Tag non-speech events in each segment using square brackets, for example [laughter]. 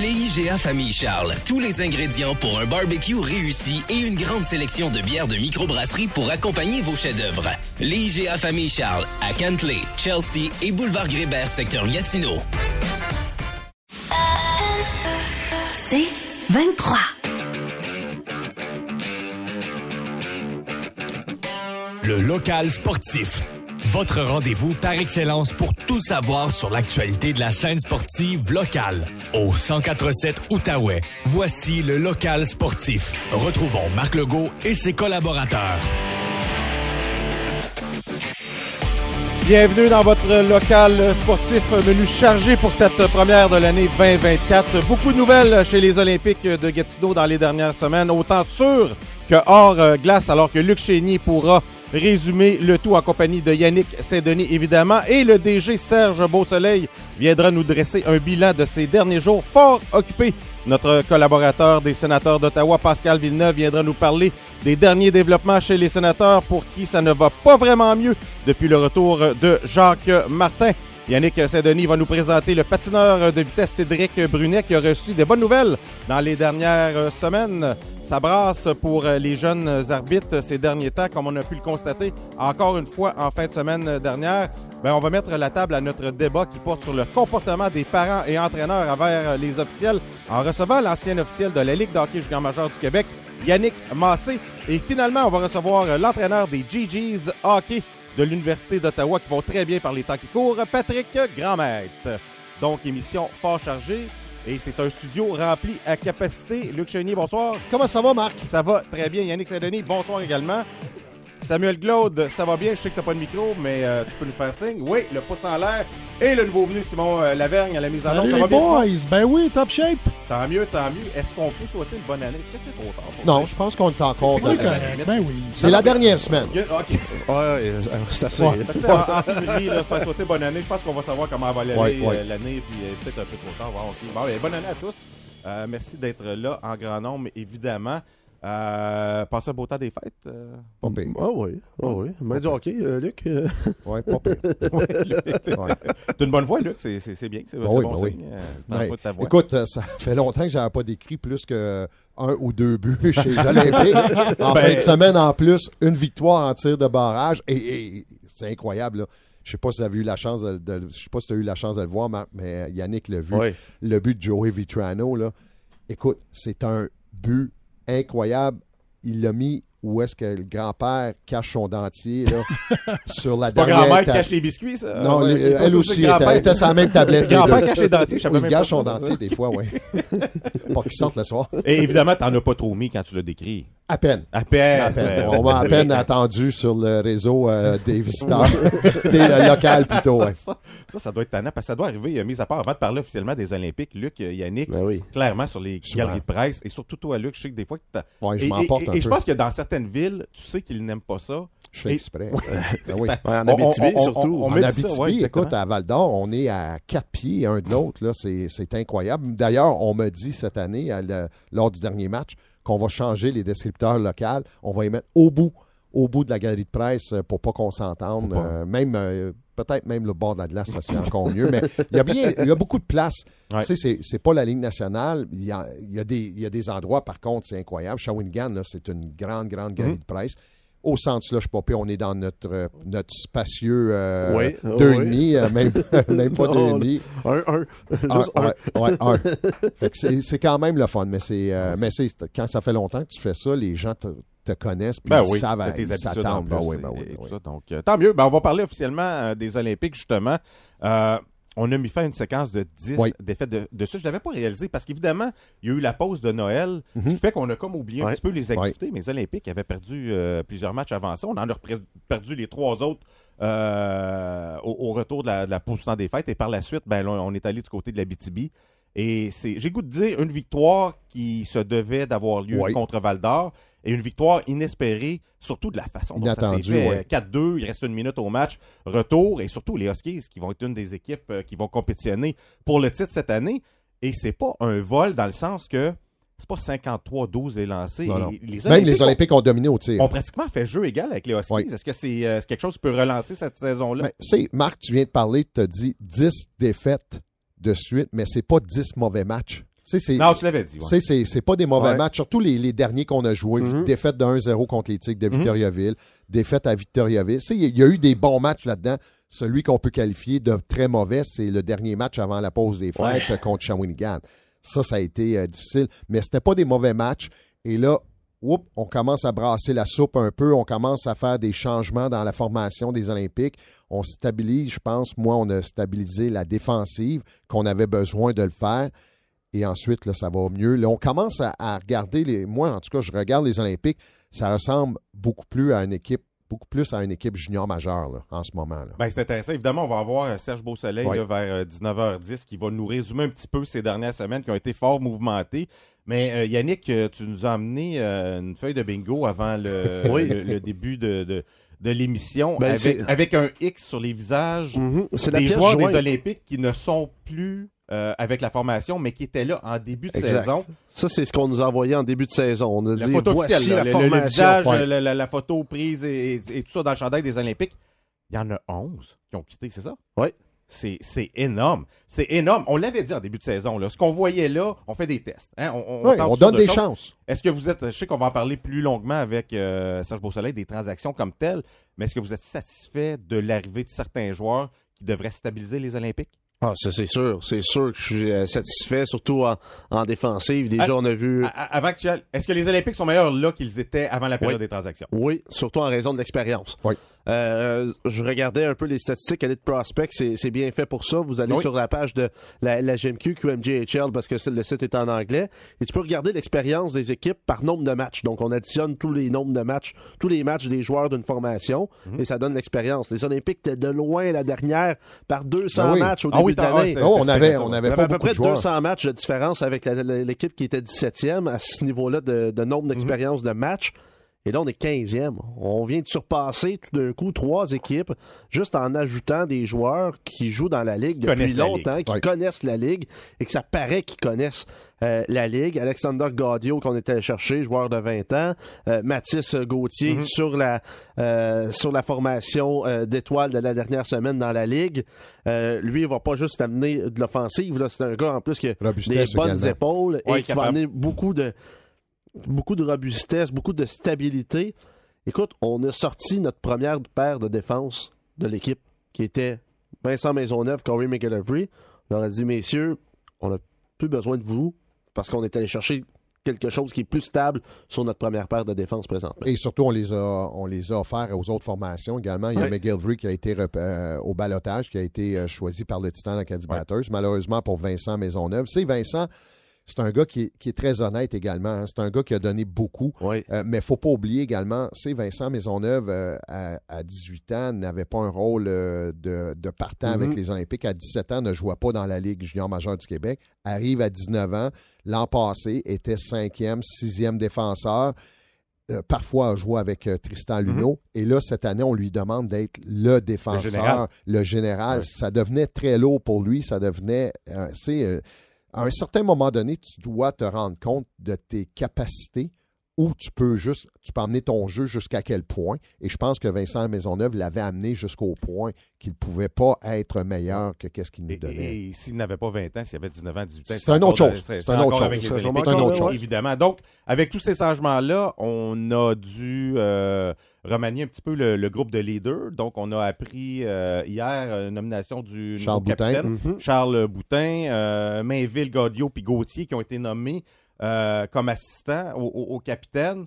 Les IGA Famille Charles. Tous les ingrédients pour un barbecue réussi et une grande sélection de bières de microbrasserie pour accompagner vos chefs-d'œuvre. Les IGA Famille Charles à Cantley, Chelsea et Boulevard Grébert, secteur Gatineau. C'est 23. Le local sportif. Votre rendez-vous par excellence pour tout savoir sur l'actualité de la scène sportive locale. Au 1047 Outaouais, voici le local sportif. Retrouvons Marc Legault et ses collaborateurs. Bienvenue dans votre local sportif menu chargé pour cette première de l'année 2024. Beaucoup de nouvelles chez les Olympiques de Gatineau dans les dernières semaines, autant sur que hors euh, glace, alors que Luc Chénier pourra résumer le tout en compagnie de Yannick Saint-Denis, évidemment, et le DG Serge Beausoleil viendra nous dresser un bilan de ces derniers jours fort occupés. Notre collaborateur des sénateurs d'Ottawa, Pascal Villeneuve, viendra nous parler des derniers développements chez les sénateurs pour qui ça ne va pas vraiment mieux depuis le retour de Jacques Martin. Yannick Saint-Denis va nous présenter le patineur de vitesse Cédric Brunet qui a reçu des bonnes nouvelles dans les dernières semaines. Ça brasse pour les jeunes arbitres ces derniers temps, comme on a pu le constater encore une fois en fin de semaine dernière. Ben, on va mettre la table à notre débat qui porte sur le comportement des parents et entraîneurs envers les officiels en recevant l'ancien officiel de la Ligue d'hockey junior majeur du Québec, Yannick Massé. Et finalement, on va recevoir l'entraîneur des GG's Hockey de l'Université d'Ottawa qui vont très bien par les temps qui courent, Patrick Grandmaître. Donc, émission fort chargée. Et c'est un studio rempli à capacité. Luc Chenier, bonsoir. Comment ça va, Marc? Ça va très bien. Yannick Saint-Denis, bonsoir également. Samuel Glaude, ça va bien? Je sais que t'as pas de micro, mais euh, tu peux nous faire signe. Oui, le pouce en l'air. Et le nouveau venu, Simon euh, Lavergne, à la mise en Salut onde. Ça les va bien, boys! Simon? Ben oui, top shape! Tant mieux, tant mieux. Est-ce qu'on peut souhaiter une bonne année? Est-ce que c'est trop tard? pour Non, ça? je pense qu'on est encore C'est dans correct. Ben oui. C'est la dernière semaine. Il y a- OK. Ouais, c'est assez. Ouais. Parce que, en, en février, là, se faire souhaiter bonne année. Je pense qu'on va savoir comment va aller Ouais, euh, ouais. l'année, puis euh, peut-être un peu trop tard. Bon, ok. Bon, ben, bonne année à tous. Euh, merci d'être là en grand nombre, évidemment. Euh, passez un beau temps des fêtes. euh. Pas pire. Ah oui, ah oui. Mais du hockey, euh, Luc. euh, Ouais, pas pire. Ouais, [laughs] Luc. Ouais. T'as une bonne voix, Luc. C'est, c'est, c'est bien. C'est, Ben c'est oui, bon ben signe. oui. Euh, Ouais. ta voix. Écoute, euh, ça fait longtemps que j'avais pas décrit plus que un ou deux buts [laughs] chez les Olympiques. En Ben- fin de semaine, en plus, une victoire en tir de barrage. Et, et c'est incroyable, là. Je sais pas si tu as eu la chance de, de- je sais pas si tu as eu la chance de le voir, mais Yannick l'a vu. Le but de Joey Vitrano, là. Écoute, c'est un but incroyable. Il l'a mis où est-ce que le grand-père cache son dentier, là, [laughs] sur la C'est pas dernière grand-mère table. cache les biscuits, ça? Non, Ouais, elle aussi était, était sur la même tablette. les Grand-père cache les dentiers, je savais même il pas gâche son dentier des fois, oui. [laughs] Pas qu'il sorte le soir. Et évidemment, t'en as pas trop mis quand tu l'as décrit. À peine. À peine. À peine. On m'a à peine [laughs] attendu sur le réseau euh, des visiteurs. [laughs] des euh, local plutôt, ça, ouais. ça, ça, ça doit être tannant parce que ça doit arriver, euh, mis à part avant de parler officiellement des Olympiques, Luc, euh, Yannick, Ben oui. clairement sur les Souvent. galeries de presse et surtout toi, Luc, je sais que des fois que t'as. Ouais, je et, m'emporte et- un et je peu. pense que dans certaines villes, tu sais qu'ils n'aiment pas ça. Je fais et- exprès. [laughs] Ben oui. En On- Abitibi, on- on- surtout. on- on En Abitibi, écoute, à Val d'Or, on est à quatre pieds un de l'autre. là. C'est incroyable. D'ailleurs, on m'a dit cette année, à le- lors du dernier match, qu'on va changer les descripteurs locaux. On va les mettre au bout, au bout de la galerie de presse euh, pour pas qu'on s'entende. Euh, même euh, peut-être même le bord de la glace, ça c'est encore mieux. Mais il y a bien, il y a beaucoup de place. Ouais. Tu sais, c'est- c'est pas la ligne nationale. Il y a, il y a des, il y a des endroits, par contre, c'est incroyable. Shawinigan, là, c'est une grande, grande galerie Mhm. de presse. Au centre slush popé, on est dans notre, euh, notre spacieux euh, Oui, deux oui. demi, euh, même, [laughs] [laughs] même pas deux Non, demi. Un, un. Un, Juste un. ouais, un. [laughs] C'est, quand même le fun, mais c'est, euh, mais c'est quand ça fait longtemps que tu fais ça, les gens te, te connaissent puis Ben ils oui, savent, ils s'attendent. plus, Ben oui, ben oui, et ben tout oui. ça. Donc, euh, tant mieux. Ben, on va parler officiellement des Olympiques, justement. On a mis fin à une séquence de 10 Oui. défaites de, de ça. Je ne l'avais pas réalisé parce qu'évidemment, il y a eu la pause de Noël, Mhm. ce qui fait qu'on a comme oublié un petit peu les activités. Mais les Olympiques avaient perdu euh, plusieurs matchs avant ça. On en a perdu les trois autres euh, au, au retour de la, de la pause des fêtes. Et par la suite, ben, on est allé du côté de la BTB. Et c'est, j'ai goût de dire une victoire qui se devait d'avoir lieu Oui. contre Val d'Or et une victoire inespérée, surtout de la façon dont ça s'est fait. ouais. 4-2, il reste une minute au match, retour, et surtout les Huskies qui vont être une des équipes euh, qui vont compétitionner pour le titre cette année. Et c'est pas un vol dans le sens que c'est pas 53-12 est lancé. Non, Et non. Les Même les Olympiques ont dominé au tir. ont pratiquement fait jeu égal avec les Huskies. Oui. Est-ce que c'est euh, quelque chose qui peut relancer cette saison-là? Sais, Marc, tu viens de parler, tu as dit 10 défaites de suite, mais c'est pas 10 mauvais matchs. Non, tu l'avais dit. ouais. C'est c'est pas des mauvais Ouais. matchs, surtout les, les derniers qu'on a joués. Mhm. Défaite de 1-0 contre les Tigres de Mhm. Victoriaville, défaite à Victoriaville. Il y, a- il y a eu des bons matchs là-dedans. Celui qu'on peut qualifier de très mauvais, c'est le dernier match avant la pause des fêtes contre Shawinigan. Ça, ça a été euh, difficile, mais c'était pas des mauvais matchs. Et là, oups, on commence à brasser la soupe un peu, on commence à faire des changements dans la formation des Olympiques. On stabilise, je pense, moi, on a stabilisé la défensive qu'on avait besoin de le faire. Et ensuite, là, ça va mieux. Là, on commence à, à regarder les. Moi, en tout cas, je regarde les Olympiques. Ça ressemble beaucoup plus à une équipe, beaucoup plus à une équipe junior majeure là, en ce moment. Là. Ben, c'est intéressant. Évidemment, on va avoir euh, Serge Beausoleil là, vers euh, 19h10 qui va nous résumer un petit peu ces dernières semaines qui ont été fort mouvementées. Mais euh, Yannick, euh, tu nous as amené euh, une feuille de bingo avant le, [laughs] Oui. le, le début de, de, de l'émission Ben, avec, un X sur les visages. C'est la des pièce joueurs jointe. des Olympiques qui ne sont plus euh, avec la formation, mais qui étaient là en début de Exact. saison. Ça, c'est ce qu'on nous a envoyé en début de saison. On a La dit, photo voici officielle, la le- le, le formation. visage, Ouais. la, la- la photo prise et, et- et tout ça dans le chandail des Olympiques. Il y en a 11 qui ont quitté, c'est ça? Oui. C'est, énorme. C'est énorme. On l'avait dit en début de saison. Là. Ce qu'on voyait là, on fait des tests. hein. On, tente on donne des choses. chances. Est-ce que vous êtes, je sais qu'on va en parler plus longuement avec euh, Serge Beausoleil des transactions comme telles, mais est-ce que vous êtes satisfait de l'arrivée de certains joueurs qui devraient stabiliser les Olympiques? Ah, ça, c'est sûr. C'est sûr que je suis euh, satisfait, surtout en, en défensive. Déjà, Ah, on a vu... À- avant que ailles, est-ce que les Olympiques sont meilleurs là qu'ils étaient avant la période Oui. des transactions? Oui, surtout en raison de l'expérience. Oui. Euh, je regardais un peu les statistiques Elite Prospect, c'est c'est bien fait pour ça. Vous allez Oui. sur la page de la, la GMQ QMJHL parce que le site est en anglais et tu peux regarder l'expérience des équipes par nombre de matchs. Donc on additionne tous les nombres de matchs, tous les matchs des joueurs d'une formation Mhm. et ça donne l'expérience. Les Olympiques étaient de loin la dernière par 200 Ben oui. matchs au Ah début oui, de ah, l'année. Oh, on avait, on Il y avait avait pas à peu près de joueurs. 200 matchs de différence avec l'équipe qui était 17e à ce niveau-là de, de nombre d'expérience de matchs. Et là, on est 15e. On vient de surpasser tout d'un coup trois équipes juste en ajoutant des joueurs qui jouent dans la Ligue depuis longtemps, qui connaissent la Ligue et que ça paraît qu'ils connaissent euh, la Ligue. Alexander Gaudio, qu'on était allé chercher, joueur de 20 ans. Euh, Mathis Gauthier sur, la, euh, sur la formation euh, d'étoiles de la dernière semaine dans la Ligue. Euh, lui, il va pas juste amener de l'offensive. là. C'est un gars en plus qui a des bonnes également. épaules et qui va amener beaucoup de, beaucoup de robustesse, beaucoup de stabilité. Écoute, on a sorti notre première paire de défense de l'équipe, qui était Vincent Maisonneuve, Corey McGillivray. On leur a dit, messieurs, on n'a plus besoin de vous parce qu'on est allé chercher quelque chose qui est plus stable sur notre première paire de défense présentement. Et surtout, on les a, on les a offerts aux autres formations également. Il y a. McGillivray qui a été euh, au balotage, qui a été euh, choisi par le Titan Acadie Batters. Malheureusement pour Vincent Maisonneuve. Sais, Vincent, c'est un gars qui est, qui est très honnête également. hein. C'est un gars qui a donné beaucoup. Oui. Euh, mais faut pas oublier également, c'est Vincent Maisonneuve, euh, à, à 18 ans, n'avait pas un rôle euh, de, de partant Mhm. avec les Olympiques. À 17 ans, ne jouait pas dans la Ligue junior majeure du Québec. Arrive à 19 ans. L'an passé, était cinquième, sixième défenseur. Parfois a joué avec Tristan Luneau. Et là, cette année, on lui demande d'être le défenseur, général. le général. Ça devenait très lourd pour lui. Ça devenait, c'est, à un certain moment donné, tu dois te rendre compte de tes capacités où tu peux juste, tu peux amener ton jeu jusqu'à quel point. Et je pense que Vincent Maisonneuve l'avait amené jusqu'au point qu'il ne pouvait pas être meilleur que qu'est-ce qu'il nous Et, donnait. et s'il n'avait pas 20 ans, s'il avait 19 ans, 18 ans, C'est une autre chose. C'est une autre chose. C'est une autre chose. Évidemment. Donc, avec tous ces changements-là, on a dû euh, remanier un petit peu le, le groupe de leaders. Donc, on a appris euh, hier euh, une nomination du Charles nouveau Boutin. capitaine, Mhm. Charles Boutin, euh, Mainville, Gaudio puis Gauthier qui ont été nommés euh, comme assistants au, au- au capitaine.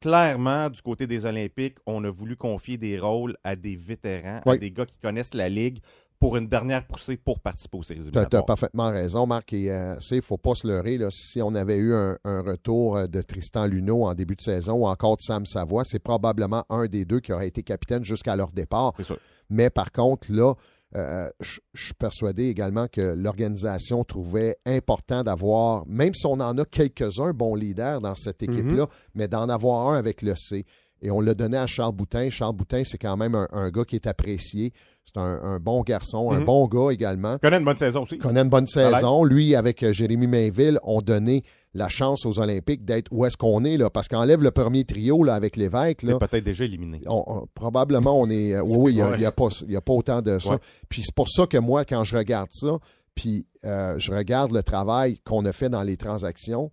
Clairement, du côté des Olympiques, on a voulu confier des rôles à des vétérans, à des gars qui connaissent la Ligue pour une dernière poussée pour participer aux séries Tu as, éliminatoires. parfaitement raison, Marc. Il ne faut pas se leurrer. Là, si on avait eu un, un retour euh, de Tristan Luneau en début de saison ou encore de Sam Savoie, c'est probablement un des deux qui aurait été capitaine jusqu'à leur départ. C'est sûr. Mais par contre, là, euh, je suis persuadé également que l'organisation trouvait important d'avoir, même si on en a quelques-uns bons leaders dans cette équipe-là, mais d'en avoir un avec le C. Et on l'a donné à Charles Boutin. Charles Boutin, c'est quand même un, un gars qui est apprécié. C'est un, un bon garçon, un Mhm. bon gars également connaît une bonne saison aussi. connaît une bonne saison. Lui, avec euh, Jérémy Mainville, ont donné la chance aux Olympiques d'être où est-ce qu'on est, là, parce qu'enlève le premier trio là, avec l'évêque. Il est Là, peut-être déjà éliminé. on- on- probablement, on est. euh, oui, il n'y a, a pas, a autant de ça. Ouais. Puis c'est pour ça que moi, quand je regarde ça, Puis euh, je regarde le travail qu'on a fait dans les transactions.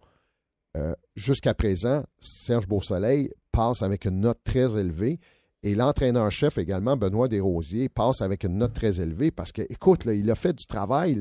Euh, jusqu'à présent, Serge Beausoleil passe avec une note très élevée. Et l'entraîneur-chef également, Benoît Desrosiers, passe avec une note très élevée parce que, écoute, là, il a fait du travail.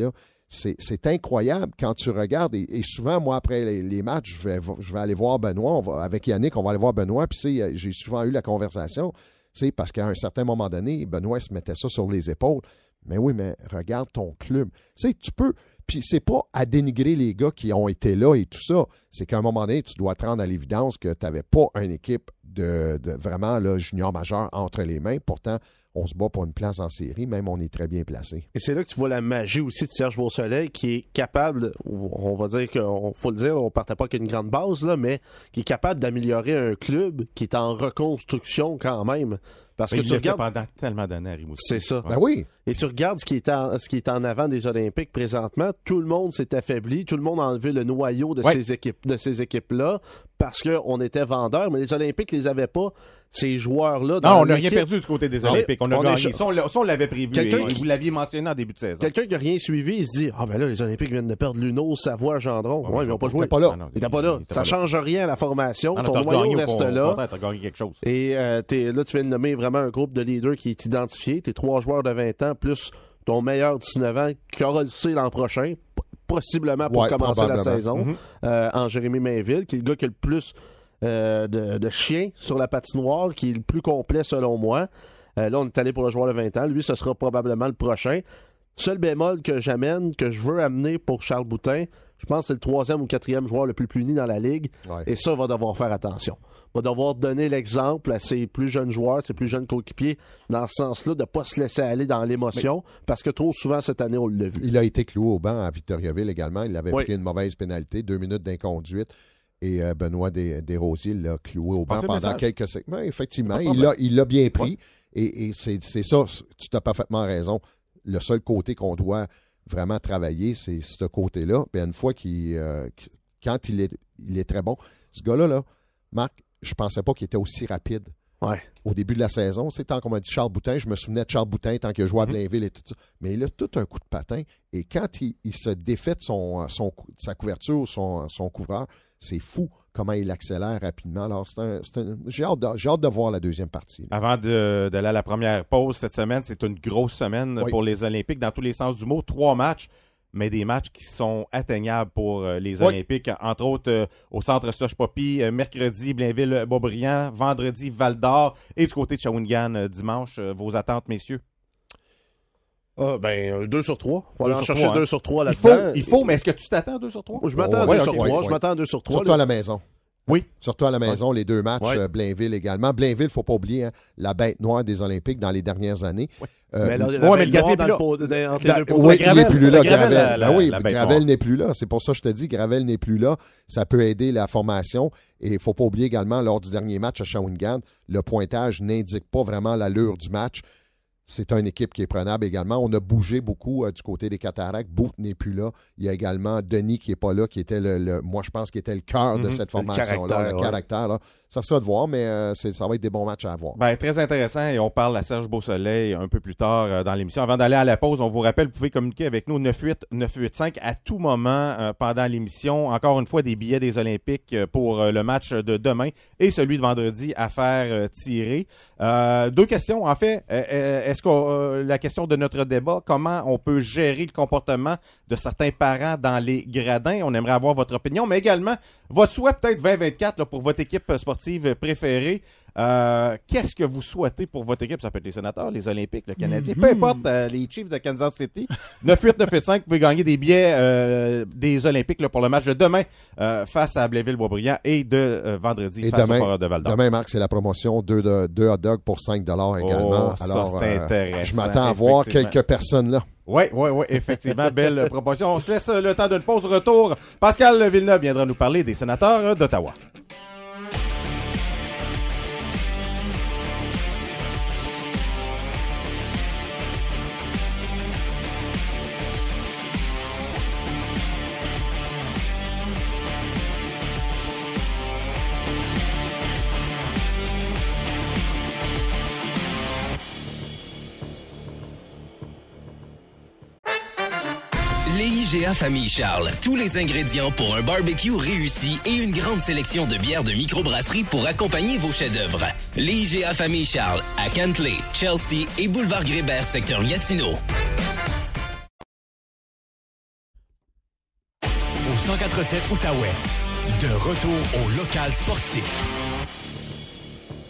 C'est, incroyable quand tu regardes. Et, souvent, moi, après les, matchs, je vais, aller voir Benoît. avec Yannick, on va aller voir Benoît. Puis, j'ai souvent eu la conversation. C'est parce qu'à un certain moment donné, Benoît se mettait ça sur les épaules. Mais oui, mais regarde ton club. Tu tu peux. Puis c'est pas à dénigrer les gars qui ont été là et tout ça. C'est qu'à un moment donné, tu dois te rendre à l'évidence que tu n'avais pas une équipe de, vraiment là, junior majeur entre les mains. Pourtant, on se bat pour une place en série, même on est très bien placé. Et c'est là que tu vois la magie aussi de Serge Beausoleil qui est capable, on va dire qu'on faut le dire, on partait pas qu'une grande base, là, mais qui est capable d'améliorer un club qui est en reconstruction quand même. Parce que tu regardes. pendant tellement d'années à Rimouski. C'est ça. Ben oui. Et tu regardes ce qui, est en, ce qui est en avant des Olympiques présentement. Tout le monde s'est affaibli. Tout le monde a enlevé le noyau de ces équipes, de ces équipes-là parce qu'on était vendeurs. Mais les Olympiques les avaient pas ces joueurs-là. Non, on n'a rien perdu du côté des Olympiques. On a gagné. Ça, on l'avait prévu. Et vous l'aviez mentionné en début de saison. Quelqu'un qui n'a rien suivi, il se dit Ah, ben là, les Olympiques viennent de perdre Luno, Savoie, Gendron. Ouais, ils n'ont pas joué. pas là. Ils n'étaient pas là. Ça ne change rien à la formation. Ton noyau reste là. gagné quelque chose. Et euh, là, tu viens de nommer vraiment un groupe de leaders qui est identifié. Tes trois joueurs de 20 ans, plus ton meilleur 19 ans qui aura le C l'an prochain, possiblement pour commencer la saison, mm-hmm. euh, en Jérémy Mainville, qui est le gars qui a le plus euh, de, chien sur la patinoire, qui est le plus complet selon moi. Euh, là, on est allé pour le joueur de 20 ans. Lui, ce sera probablement le prochain. Seul bémol que j'amène, que je veux amener pour Charles Boutin, je pense que c'est le troisième ou quatrième joueur le plus puni dans la ligue. Et ça, va devoir faire attention. Va devoir donner l'exemple à ses plus jeunes joueurs, ses plus jeunes coéquipiers, dans ce sens-là, de ne pas se laisser aller dans l'émotion, parce que trop souvent cette année, on l'a vu. Il a été cloué au banc à Victoriaville également. Il avait pris une mauvaise pénalité, deux minutes d'inconduite et euh, Benoît Desrosiers l'a cloué au banc pendant quelques secondes. effectivement, il l'a bien pris. Et, c'est ça, tu as parfaitement raison. Le seul côté qu'on doit vraiment travailler, c'est ce côté-là. Puis une fois qu'il. Euh, quand il est, il est très bon. Ce gars-là, là, Marc, je pensais pas qu'il était aussi rapide. Au début de la saison, c'est tant qu'on m'a dit Charles Boutin, je me souvenais de Charles Boutin tant qu'il jouait à mm-hmm. Blainville et tout ça. Mais il a tout un coup de patin. Et quand il, se défait de son, son, sa couverture, son, son couvreur, c'est fou comment il accélère rapidement. Alors, j'ai hâte, de voir la deuxième partie. Avant d'aller à la première pause cette semaine, c'est une grosse semaine pour les Olympiques dans tous les sens du mot. Trois matchs mais des matchs qui sont atteignables pour euh, les Olympiques, entre autres euh, au centre Slush Poppy, euh, mercredi Blainville-Beaubriand, vendredi Val d'Or et du côté de Shawinigan dimanche. vos attentes, messieurs? Ah, ben, 2 sur 3. Il faut aller en chercher 2 sur 3 là-dedans. Il faut, il faut, mais est-ce que tu t'attends à 2 sur 3? Je m'attends à 2 sur 3. Je m'attends à 2 sur 3. Surtout à la maison. Oui. Surtout à la maison, les deux matchs, euh, Blainville également. Blainville, il ne faut pas oublier, hein, la bête noire des Olympiques dans les dernières années. Oui. Euh, mais, mais le plus là. oui, il n'est plus là, Gravel. Ben oui, Gravel n'est plus là. C'est pour ça que je te dis, Gravel n'est plus là. Ça peut aider la formation. Et il ne faut pas oublier également, lors du dernier match à Shawinigan, le pointage n'indique pas vraiment l'allure du match c'est une équipe qui est prenable également. On a bougé beaucoup euh, du côté des cataractes. Bout n'est plus là. Il y a également Denis qui n'est pas là, qui était le, moi je pense qui était le cœur de mhm. cette formation-là, le caractère. Là. Ça sera de voir, mais euh, ça va être des bons matchs à avoir. Ben, très intéressant et on parle à Serge Beausoleil un peu plus tard euh, dans l'émission. Avant d'aller à la pause, on vous rappelle, vous pouvez communiquer avec nous 98 985 à tout moment pendant l'émission. Encore une fois, des billets des Olympiques pour le match de demain et celui de vendredi à faire tirer. deux questions, en fait. Est-ce euh, la question de notre débat, comment on peut gérer le comportement de certains parents dans les gradins? On aimerait avoir votre opinion, mais également votre souhait peut-être 2024 pour votre équipe sportive préférée. Euh, qu'est-ce que vous souhaitez pour votre équipe? Ça peut être les sénateurs, les Olympiques, le Canadien, peu importe, euh, les Chiefs de Kansas City. [laughs] 9-8-9-5, vous pouvez gagner des billets des Olympiques pour le match de demain face à Blainville-Boisbriand et de vendredi face au de Val Demain, Marc, c'est la promotion 2 de, hot dogs pour 5 également. Oh, Alors, je m'attends à voir quelques personnes là. Oui, oui, oui, effectivement, [laughs] belle proposition. On se laisse le temps d'une pause retour. Pascal Villeneuve viendra nous parler des sénateurs d'Ottawa. Famille Charles. Tous les ingrédients pour un barbecue réussi et une grande sélection de bières de microbrasserie pour accompagner vos chefs-d'œuvre. L'IGA Famille Charles à Cantley, Chelsea et Boulevard Grébert, secteur Gatineau. Au 147 Outaouais. De retour au local sportif.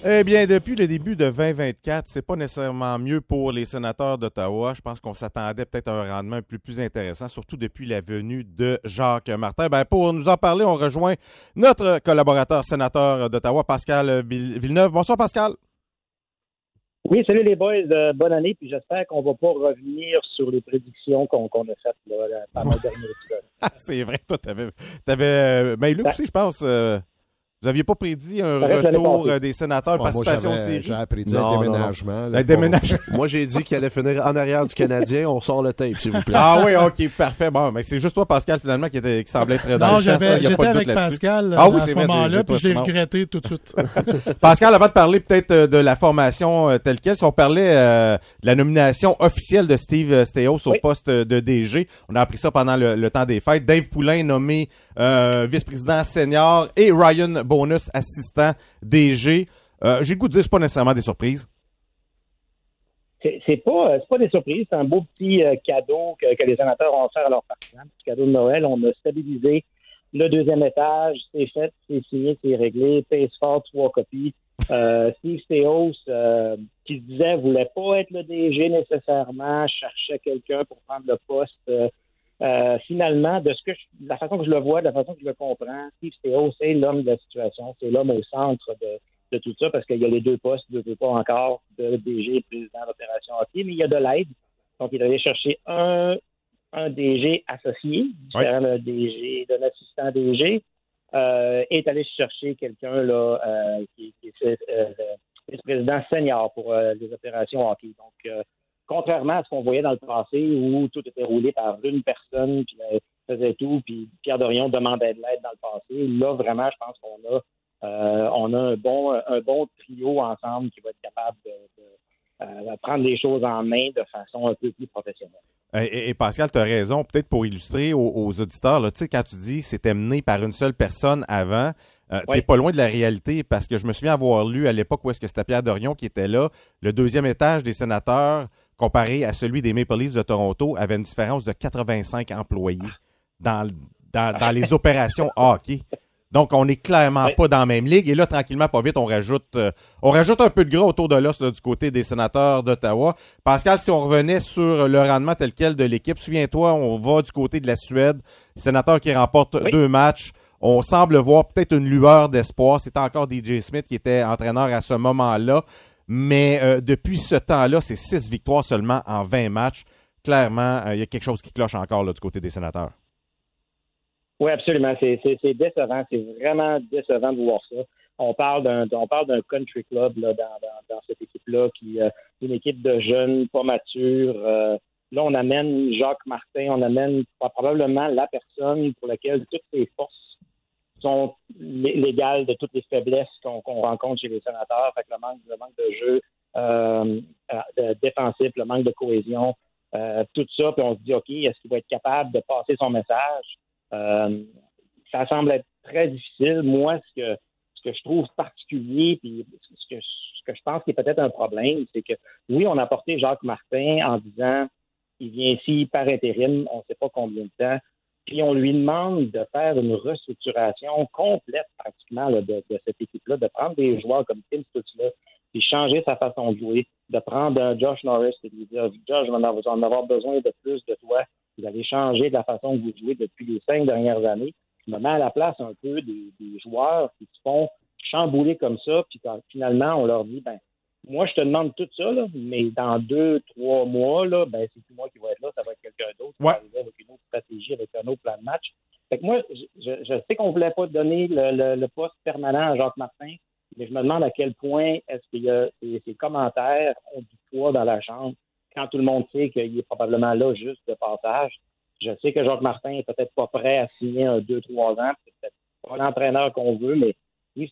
Eh bien, depuis le début de 2024, c'est pas nécessairement mieux pour les sénateurs d'Ottawa. Je pense qu'on s'attendait peut-être à un rendement un peu plus intéressant, surtout depuis la venue de Jacques Martin. Ben, pour nous en parler, on rejoint notre collaborateur sénateur d'Ottawa, Pascal Villeneuve. Bonsoir, Pascal. Oui, salut les boys, euh, bonne année, puis j'espère qu'on va pas revenir sur les prédictions qu'on a faites là, pendant le dernier épisode. Ah, [laughs] c'est vrai, toi, t'avais. avais, euh, ben, Luc aussi, je pense. euh, vous n'aviez pas prédit un retour euh, des sénateurs, Ah, moi, participation j'avais séries? j'avais prédit Non, un non, déménagement. là, Le pour- déménagement. [laughs] Moi, j'ai dit qu'il allait finir en arrière du Canadien. On sort le tape, s'il vous plaît. Ah oui, ok, parfait. Bon, mais c'est juste toi, Pascal, finalement, qui, était, qui semblait être dans Non, le a j'étais avec. Pascal Ah oui, à c'est ce vrai, c'est- moment-là, puis je l'ai regretté tout de suite. [laughs] Pascal, avant de parler peut-être euh, de la formation euh, telle quelle, si on parlait euh, de la nomination officielle de Steve euh, Stéos au Oui. poste de DG, on a appris ça pendant le, le temps des fêtes. Dave Poulain nommé euh, vice-président senior et Ryan Bonus assistant DG. Euh, J'ai goût de dire c'est pas nécessairement des surprises. C'est pas, c'est pas des surprises, c'est un beau petit euh, cadeau que, les sénateurs ont offert à leurs partisans. Petit cadeau de Noël, on a stabilisé le deuxième étage, c'est fait, c'est signé, c'est réglé, pace fort, trois copies. Euh, [laughs] Steve Stéos, euh, qui se disait voulait pas être le DG nécessairement, cherchait quelqu'un pour prendre le poste. Euh, euh, finalement, de ce que je- de la façon que je le vois, de la façon que je le comprends, Steve Stéos, c'est l'homme de la situation, c'est l'homme au centre de, de tout ça, parce qu'il y a les deux postes, je ne veux pas encore, de DG et président d'opération hockey, mais il y a de l'aide. Donc, il est allé chercher un, un DG associé, différent d'un DG, d'un assistant DG, euh, et est allé chercher quelqu'un là euh, qui, qui est euh, vice-président senior pour les opérations hockey. Donc, contrairement à ce qu'on voyait dans le passé où tout était roulé par une personne, puis euh, faisait tout, puis Pierre Dorion demandait de l'aide dans le passé, là, vraiment, je pense qu'on a euh, on a un bon, un bon trio ensemble qui va être capable de, de, euh, prendre les choses en main de façon un peu plus professionnelle. Et, Pascal, tu as raison, peut-être pour illustrer aux, aux auditeurs, là, tu sais, quand tu dis c'était mené par une seule personne avant, euh, Oui. t'es pas loin de la réalité parce que je me souviens avoir lu à l'époque où est-ce que c'était Pierre Dorion qui était là, le deuxième étage des sénateurs comparé à celui des Maple Leafs de Toronto avait une différence de 85 employés dans, dans, dans les [laughs] opérations hockey. Donc, on n'est clairement Oui. pas dans la même ligue. Et là, tranquillement, pas vite, on rajoute, euh, on rajoute un peu de gras autour de l'os du côté des sénateurs d'Ottawa. Pascal, si on revenait sur le rendement tel quel de l'équipe, souviens-toi, on va du côté de la Suède, sénateur qui remporte Oui. deux matchs. On semble voir peut-être une lueur d'espoir. C'était encore DJ Smith qui était entraîneur à ce moment-là. Mais euh, depuis ce temps-là, c'est six victoires seulement en 20 matchs. Clairement, euh, il y a quelque chose qui cloche encore du côté des sénateurs. Oui, absolument. C'est, décevant. C'est vraiment décevant de voir ça. On parle d'un, on parle d'un country club là, dans, cette équipe-là, qui euh, une équipe de jeunes, pas matures. Là, on amène Jacques Martin, on amène probablement la personne pour laquelle toutes ses forces sont lé- légales de toutes les faiblesses qu'on, rencontre chez les sénateurs. Le manque, manque de jeu euh, euh, défensif, le manque de cohésion, euh, tout ça, puis on se dit, OK, est-ce qu'il va être capable de passer son message? Ça semble être très difficile. Moi, ce que, je trouve particulier, puis ce que, je pense qui est peut-être un problème, c'est que oui, on a apporté Jacques Martin en disant il vient ici par intérim, on ne sait pas combien de temps, puis on lui demande de faire une restructuration complète pratiquement de, cette équipe-là, de prendre des joueurs comme Tim Stutzla, puis changer sa façon de jouer, de prendre un Josh Norris et de lui dire Josh, on en avoir besoin de plus de toi, vous allez changer de la façon que vous jouez depuis les cinq dernières années. Je me mets à la place un peu des, des joueurs qui se font chambouler comme ça, puis quand finalement on leur dit ben moi je te demande tout ça, là, mais dans deux, trois mois, là, ben c'est plus moi qui va être là, ça va être quelqu'un d'autre qui Ouais. va arriver avec une autre stratégie, avec un autre plan de match. Fait que moi, je, je- sais qu'on ne voulait pas donner le, le- le poste permanent à Jacques Martin, mais je me demande à quel point est-ce qu'il y a ces, commentaires ont du poids dans la chambre quand tout le monde sait qu'il est probablement là juste de passage. Je sais que Jacques Martin est peut-être pas prêt à signer un deux, trois ans, c'est peut-être pas l'entraîneur qu'on veut, mais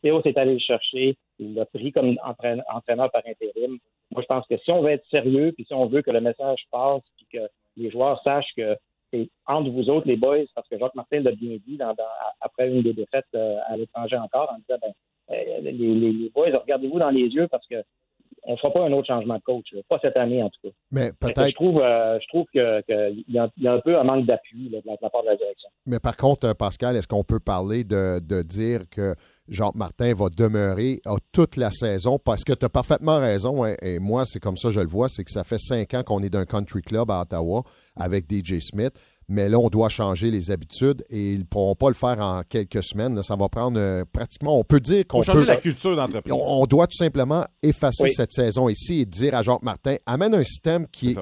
Théo s'est allé le chercher, il l'a pris comme entraîne- entraîneur par intérim. Moi, je pense que si on veut être sérieux, puis si on veut que le message passe, puis que les joueurs sachent que c'est entre vous autres, les boys, parce que Jacques Martin l'a bien dit dans, après une des défaites euh, à l'étranger encore, en disant ben, euh, les boys, regardez-vous dans les yeux parce que on ne fera pas un autre changement de coach. Là. Pas cette année, en tout cas. Mais Je peut-être. trouve, euh, je trouve que, que il y, a, il y a un peu un manque d'appui de, la, part de la direction. Mais par contre, euh, Pascal, est-ce qu'on peut parler de, de dire que Jacques Martin va demeurer à toute la saison? Parce que tu as parfaitement raison, hein, et moi, c'est comme ça que je le vois, c'est que ça fait cinq ans qu'on est d'un country club à Ottawa avec DJ Smith. Mais là, on doit changer les habitudes et ils ne pourront pas le faire en quelques semaines. là. Ça va prendre euh, pratiquement, on peut dire qu'on Faut changer peut. la culture d'entreprise. On, on doit tout simplement effacer Oui. cette saison ici et dire à Jacques Martin, amène un système qui,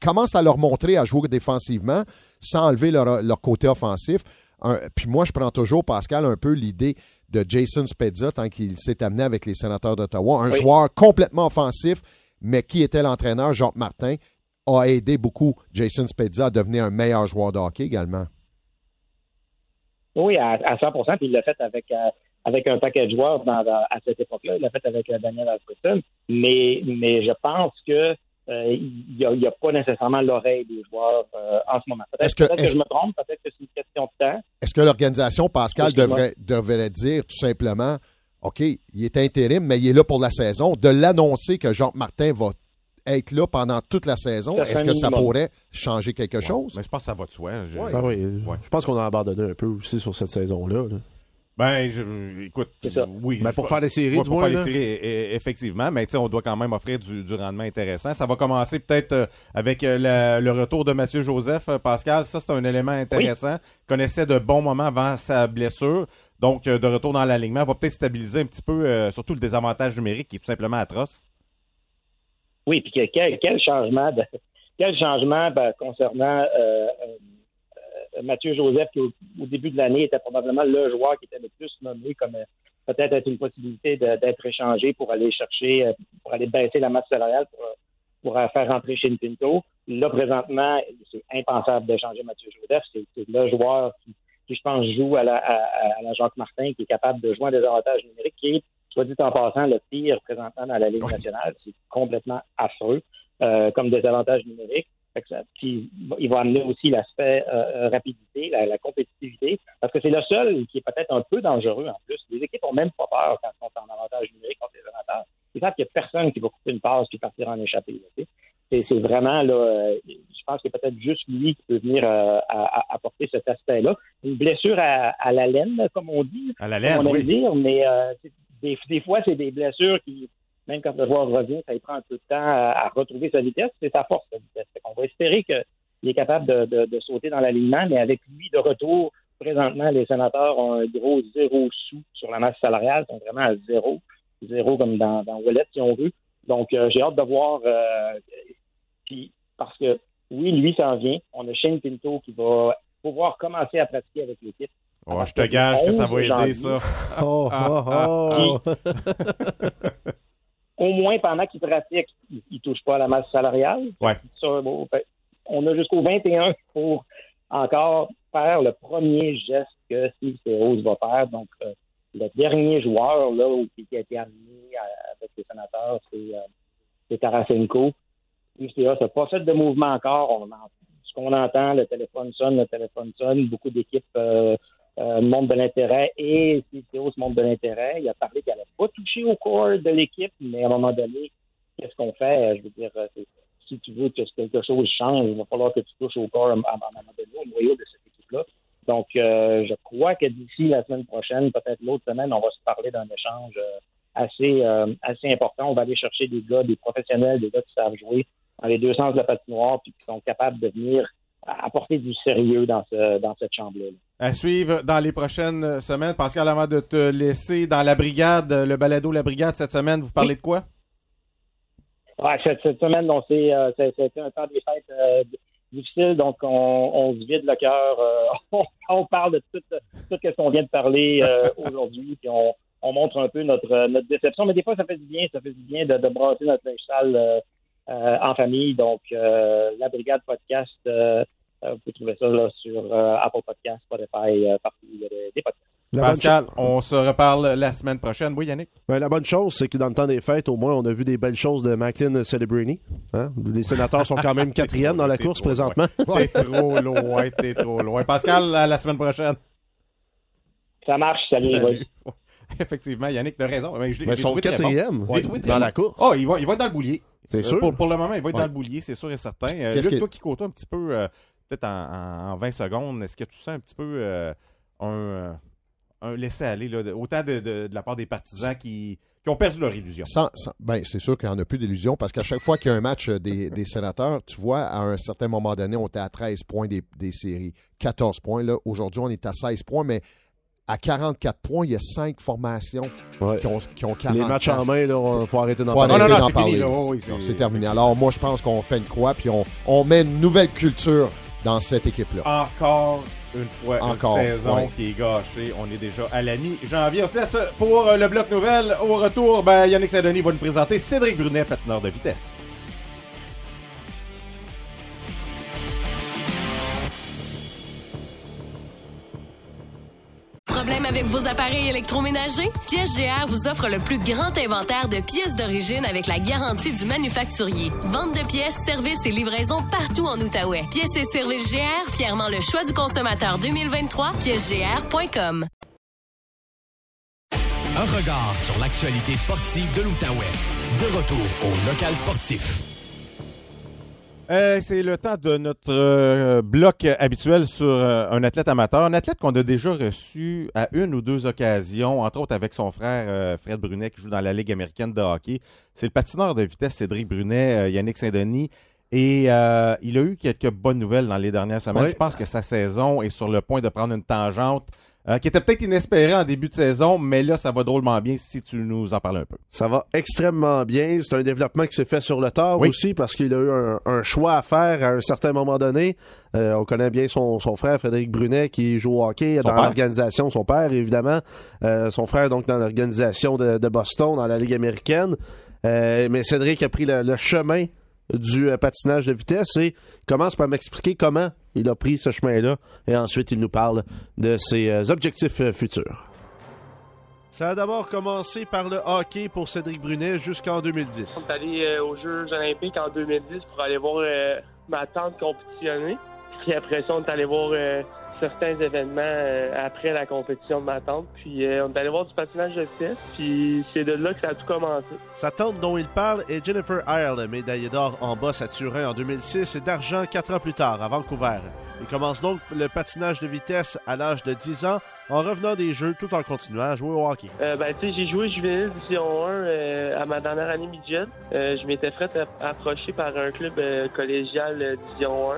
commence à leur montrer à jouer défensivement sans enlever leur, leur côté offensif. Un- puis moi, je prends toujours, Pascal, un peu l'idée de Jason Spezza tant qu'il s'est amené avec les sénateurs d'Ottawa. Un Oui. joueur complètement offensif, mais qui était l'entraîneur, Jacques Martin, a aidé beaucoup Jason Spezza à devenir un meilleur joueur de hockey également. Oui, à, à 100 puis il l'a fait avec, euh, avec un paquet de joueurs dans, dans- à cette époque-là. Il l'a fait avec euh, Daniel Alfredson. Mais, mais je pense que euh, il n'y a, y a pas nécessairement l'oreille des joueurs euh, en ce moment. Est-ce Peut-être que- peut-être que, je me trompe, peut-être que c'est une question de temps. Est-ce que l'organisation, Pascal, devrait, devrait dire tout simplement, OK, il est intérim, mais il est là pour la saison, de l'annoncer que Jacques Martin va être là pendant toute la saison, est-ce que ça pourrait changer quelque chose? Mais je pense que ça va de soi. Je- Ouais. Ben oui, Ouais. Je pense qu'on a abandonné un peu aussi sur cette saison-là. là. Ben, je- écoute, oui. Ben, je- pour faire les séries, Ouais, du pour moins, faire là. les séries, e- e- effectivement. Mais tu sais, on doit quand même offrir du, du rendement intéressant. Ça va commencer peut-être euh, avec euh, la- le retour de Mathieu Joseph. Euh, Pascal, ça, c'est un élément intéressant. Connaissait de bons moments avant sa blessure. Donc, de retour dans l'alignement, va peut-être stabiliser un petit peu, euh, surtout le désavantage numérique qui est tout simplement atroce. Oui, puis que- quel, quel changement quel changement ben, concernant euh, euh, euh, Mathieu Joseph, qui au, début de l'année était probablement le joueur qui était le plus nommé comme peut-être être une possibilité d'être échangé pour aller chercher, pour aller baisser la masse salariale pour, pour faire rentrer chez Pinto. Là, présentement, c'est impensable d'échanger Mathieu Joseph. C'est le joueur qui, qui, je pense, joue à la, à, à la Jacques Martin, qui est capable de jouer en désavantage numérique, qui est, soit dit en passant, le pire présentement dans la Ligue nationale. C'est complètement affreux euh, comme désavantage numérique. Ça- puis, il va amener aussi l'aspect euh, rapidité, la, la compétitivité, parce que c'est le seul qui est peut-être un peu dangereux en plus. Les équipes ont même pas peur quand elles sont en avantage numérique contre les avantages. Ils savent qu'il n'y a personne qui va couper une passe puis partir en échappée. là. C'est, vraiment là, euh, je pense que peut-être juste lui qui peut venir euh, apporter cet aspect-là. Une blessure à, à la laine, comme on dit, À la laine, on aime oui. dire, mais euh, des, fois, c'est des blessures qui, même quand le joueur revient, ça lui prend un peu de temps à, retrouver sa vitesse. C'est sa force, sa vitesse. Qu'on va espérer qu'il est capable de, sauter dans l'alignement, mais avec lui de retour, présentement, les sénateurs ont un gros zéro sous sur la masse salariale. Ils sont vraiment à zéro. Zéro comme dans, dans Wallet, si on veut. Donc, euh, j'ai hâte de voir. euh, puis, parce que, oui, lui s'en vient. On a Shane Pinto qui va pouvoir commencer à pratiquer avec l'équipe. Ouais, je te gage que ça va aider, ça. [laughs] [laughs] Oh, oh, oh. [laughs] au moins pendant qu'il pratique, il ne touche pas à la masse salariale. Ouais. Ça, bon, ben, on a jusqu'au 21 pour encore faire le premier geste que Steve Seros va faire. Donc, euh, le dernier joueur là, qui a été amené à- avec les sénateurs, c'est euh, c'est Tarasenko. Steve Seros n'a pas fait de mouvement encore. On en- ce qu'on entend, le téléphone sonne, le téléphone sonne. Beaucoup d'équipes euh, euh, montrent de l'intérêt et Steve Seros montre de l'intérêt. Il a parlé qu'il n'allait pas toucher au corps de l'équipe, mais à un moment donné, qu'est-ce qu'on fait? Je veux dire, euh, si tu veux que quelque chose change, il va falloir que tu touches au corps à, un moment donné, au noyau de cette équipe-là. Donc, euh, je crois que d'ici la semaine prochaine, peut-être l'autre semaine, on va se parler d'un échange euh, assez, euh, assez important. On va aller chercher des gars, des professionnels, des gars qui savent jouer dans les deux sens de la patinoire, puis qui sont capables de venir apporter du sérieux dans, ce, dans cette chambre-là. À suivre dans les prochaines semaines. Pascal, avant de te laisser dans la brigade, le balado La Brigade cette semaine, vous parlez de quoi? Ouais, cette, cette semaine, donc, c'est, euh, c'est- c'était un temps des fêtes euh, difficile, donc on, on se vide le cœur. euh, [laughs] on, on parle de tout, tout ce qu'on vient de parler euh, [laughs] aujourd'hui, puis on, on montre un peu notre, notre déception. Mais des fois, ça fait du bien, ça fait du bien de, de brasser notre linge sale en famille. Donc, la Brigade Podcast, vous pouvez trouver ça là, sur euh, Apple Podcast, Spotify, euh, partout où il y a des, des podcasts. La Pascal, on se reparle la semaine prochaine. Oui, Yannick? Ben, la bonne chose, c'est que dans le temps des fêtes, au moins, on a vu des belles choses de Macklin Celebrini. Hein? Les sénateurs sont quand même [laughs] quatrième dans la course trop présentement. T'es trop loin, t'es trop loin. Pascal, à la semaine prochaine. Ça marche, salut. Salut. [laughs] Effectivement, Yannick, t'as raison. Mais je Mais bon. quatrième dans la course. Oh, il va, il va être dans le boulier. C'est Euh, sûr. Pour, pour le moment, il va être Ouais. dans le boulier, c'est sûr et certain. Euh, Luc, que- toi qui côtoies un petit peu, euh, peut-être en, en- en 20 secondes, est-ce que tu sens un petit peu euh, un, euh, un laisser-aller, autant de, de- de la part des partisans qui, qui ont perdu leur illusion? Sans- sans- ben, c'est sûr qu'il n'y en a plus d'illusion parce qu'à chaque fois qu'il y a un match euh, des, [laughs] des sénateurs, tu vois, à un certain moment donné, on était à 13 points des, des séries, 14 points. Là. Aujourd'hui, on est à 16 points, mais à 44 points, il y a 5 formations Ouais. qui, ont, qui ont 40 Les matchs en main, il faut arrêter d'en Faut parler. non, non, arrêter non, d'en c'est fini. parler. là. Oh, oui, Non, C'est terminé. Alors, moi, je pense qu'on fait une croix puis on, on met une nouvelle culture dans cette équipe-là. Encore une fois, Encore, une saison ouais. qui est gâchée. On est déjà à la mi-janvier. On se laisse pour euh, le bloc nouvelle. Au retour, ben, Yannick Saint-Denis va nous présenter Cédric Brunet, patineur de vitesse. Problème avec vos appareils électroménagers? Pièces GR vous offre le plus grand inventaire de pièces d'origine avec la garantie du manufacturier. Vente de pièces, services et livraison partout en Outaouais. Pièces et services GR, fièrement le choix du consommateur 2023, piècesgr.com. Un regard sur l'actualité sportive de l'Outaouais. De retour au local sportif. Euh, c'est le temps de notre euh, bloc habituel sur euh, un athlète amateur. Un athlète qu'on a déjà reçu à une ou deux occasions, entre autres avec son frère euh, Fred Brunet qui joue dans la Ligue américaine de hockey. C'est le patineur de vitesse Cédric Brunet, euh, Yannick Saint-Denis. Et euh, il a eu quelques bonnes nouvelles dans les dernières semaines. Oui. Je pense que sa saison est sur le point de prendre une tangente euh, qui était peut-être inespérée en début de saison, mais là, ça va drôlement bien si tu nous en parles un peu. Ça va extrêmement bien. C'est un développement qui s'est fait sur le tard Oui. aussi parce qu'il a eu un, un choix à faire à un certain moment donné. Euh, on connaît bien son, son frère Frédéric Brunet qui joue au hockey Son dans l'organisation, son père évidemment. Euh, son frère donc dans l'organisation de, de Boston, dans la Ligue américaine. Euh, mais Cédric a pris le, le chemin du euh, patinage de vitesse et commence par m'expliquer comment il a pris ce chemin-là. Et ensuite, il nous parle de ses euh, objectifs euh, futurs. Ça a d'abord commencé par le hockey pour Cédric Brunet jusqu'en 2010. On est allé euh, aux Jeux olympiques en 2010 pour aller voir euh, ma tante compétitionner. Puis après ça, on est allé voir euh, certains événements euh, après la compétition de ma tante. Puis euh, on est allé voir du patinage de vitesse. Puis c'est de là que ça a tout commencé. Sa tante dont il parle est Jennifer Ireland, médaillée d'or en bosse à Turin en 2006 et d'argent quatre ans plus tard à Vancouver. Il commence donc le patinage de vitesse à l'âge de 10 ans en revenant des Jeux tout en continuant à jouer au hockey. Euh, ben, tu sais, j'ai joué juvénile division 1 euh, à ma dernière année midget. Euh, je m'étais fait app- approcher par un club collégial division 1.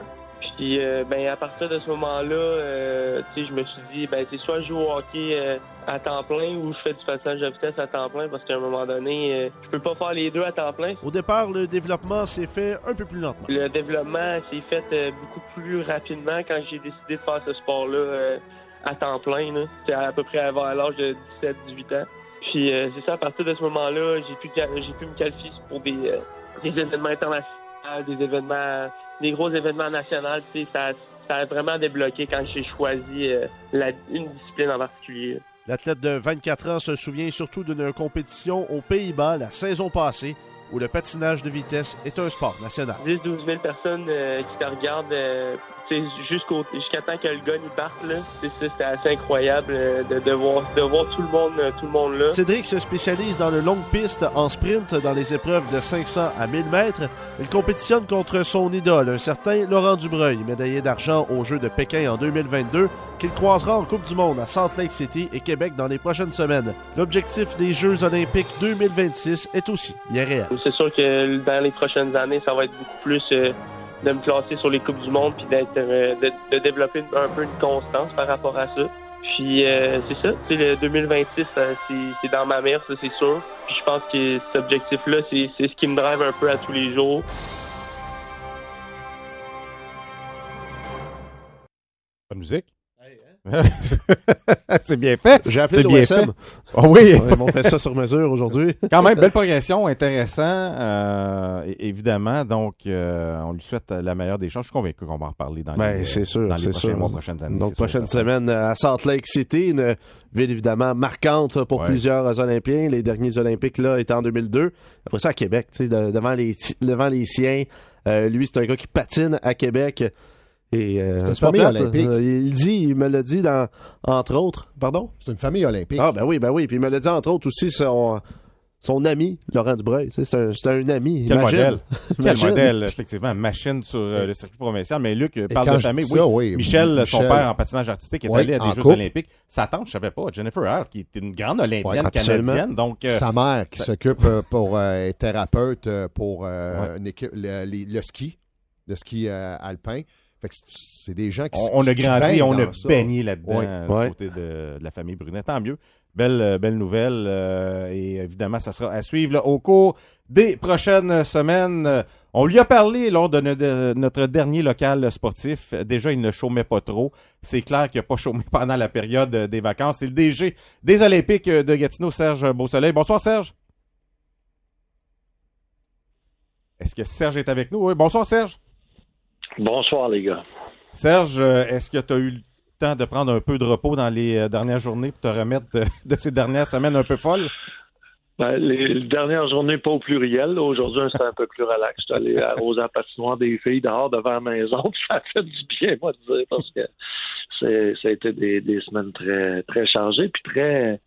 Puis, euh, ben, à partir de ce moment-là, euh, tu sais, je me suis dit, ben, c'est soit je joue au hockey euh, à temps plein ou je fais du patinage de vitesse à temps plein parce qu'à un moment donné, euh, je peux pas faire les deux à temps plein. Au départ, le développement s'est fait un peu plus lentement. Le développement s'est fait euh, beaucoup plus rapidement quand j'ai décidé de faire ce sport-là euh, à temps plein. C'était à peu près avant l'âge de 17-18 ans. Puis euh, c'est ça, à partir de ce moment-là, j'ai pu, j'ai pu me qualifier pour des, euh, des événements internationaux, des événements, des gros événements nationaux. Ça, ça a vraiment débloqué quand j'ai choisi euh, la, une discipline en particulier. L'athlète de 24 ans se souvient surtout d'une compétition aux Pays-Bas la saison passée où le patinage de vitesse est un sport national. 10-12 000 personnes euh, qui te regardent euh, jusqu'au jusqu'à temps que le gun il parte là. C'était assez incroyable euh, de, de voir de voir tout le monde euh, tout le monde là. Cédric se spécialise dans le longue piste en sprint dans les épreuves de 500 à 1000 mètres. Il compétitionne contre son idole, un certain Laurent Dubreuil, médaillé d'argent aux Jeux de Pékin en 2022, qu'il croisera en Coupe du Monde à Salt Lake City et Québec dans les prochaines semaines. L'objectif des Jeux olympiques 2026 est aussi bien réel. C'est sûr que dans les prochaines années, ça va être beaucoup plus euh, de me classer sur les coupes du monde puis d'être euh, de, développer un peu une constance par rapport à ça. Puis euh, c'est ça, tu sais, le 2026, euh, c'est dans ma mère, ça c'est sûr. Puis je pense que cet objectif-là, c'est ce qui me drive un peu à tous les jours. De musique? [laughs] c'est bien fait. J'ai appelé l'OSM. fait. Ah oui. Ils m'ont fait ça sur mesure aujourd'hui. [laughs] Quand même, belle progression, intéressant, euh, évidemment. Donc, euh, on lui souhaite la meilleure des chances. Je suis convaincu qu'on va en reparler dans Ben, les, c'est sûr, dans les c'est prochains sûr. mois, prochaines années. Donc, sûr, prochaine semaine à Salt Lake City, une ville évidemment marquante pour Ouais. plusieurs Olympiens. Les derniers Olympiques, là, étaient en 2002. Après ça, à Québec, tu sais, de- devant, les, devant les siens. Euh, lui, c'est un gars qui patine à Québec. Et euh, C'est une famille plate. olympique. Euh, il dit, il me l'a dit, dans, entre autres. Pardon? C'est une famille olympique. Ah, ben oui, ben oui. Puis il me l'a dit, entre autres, aussi, son, son ami, Laurent Dubreuil. C'est un, c'est un ami. Quel Imagine. modèle. [laughs] Quel modèle, effectivement. Machine sur euh, le circuit provincial. Mais Luc euh, parle de famille. Oui, ça, oui, Michel, son père en patinage artistique, est Oui, allé à des Jeux olympiques. Sa tante, je savais pas, Jennifer Hart, qui est une grande olympienne Ouais, canadienne. Donc, euh, Sa mère qui ça- s'occupe euh, pour euh, être thérapeute pour euh, Ouais. une équipe- le, ski, le ski euh, alpin. C'est- des gens qui on, on a grandi, on a ça. baigné là-dedans du côté de, de la famille Brunet. Tant mieux. Belle, euh, belle nouvelle. euh, et évidemment, ça sera à suivre là, au cours des prochaines semaines. Euh, On lui a parlé lors de, de notre dernier local sportif. Déjà, il ne chômait pas trop. C'est clair qu'il n'a pas [laughs] chômé pendant la période des vacances. C'est le DG des Olympiques de Gatineau, Serge Beausoleil. Bonsoir, Serge. Est-ce que Serge est avec nous? Oui, bonsoir, Serge. Bonsoir, les gars. Serge, euh, est-ce que tu as eu le temps de prendre un peu de repos dans les euh, dernières journées pour te remettre de, [laughs] de ces dernières semaines un peu folles? Ben, les, dernières journées, pas au pluriel. Aujourd'hui, c'était un peu plus relax. J'étais allé arroser la patinoire des filles dehors devant la maison. [laughs] Ça fait du bien, moi, de dire, parce que ça a été des, des semaines très, très chargées, puis très,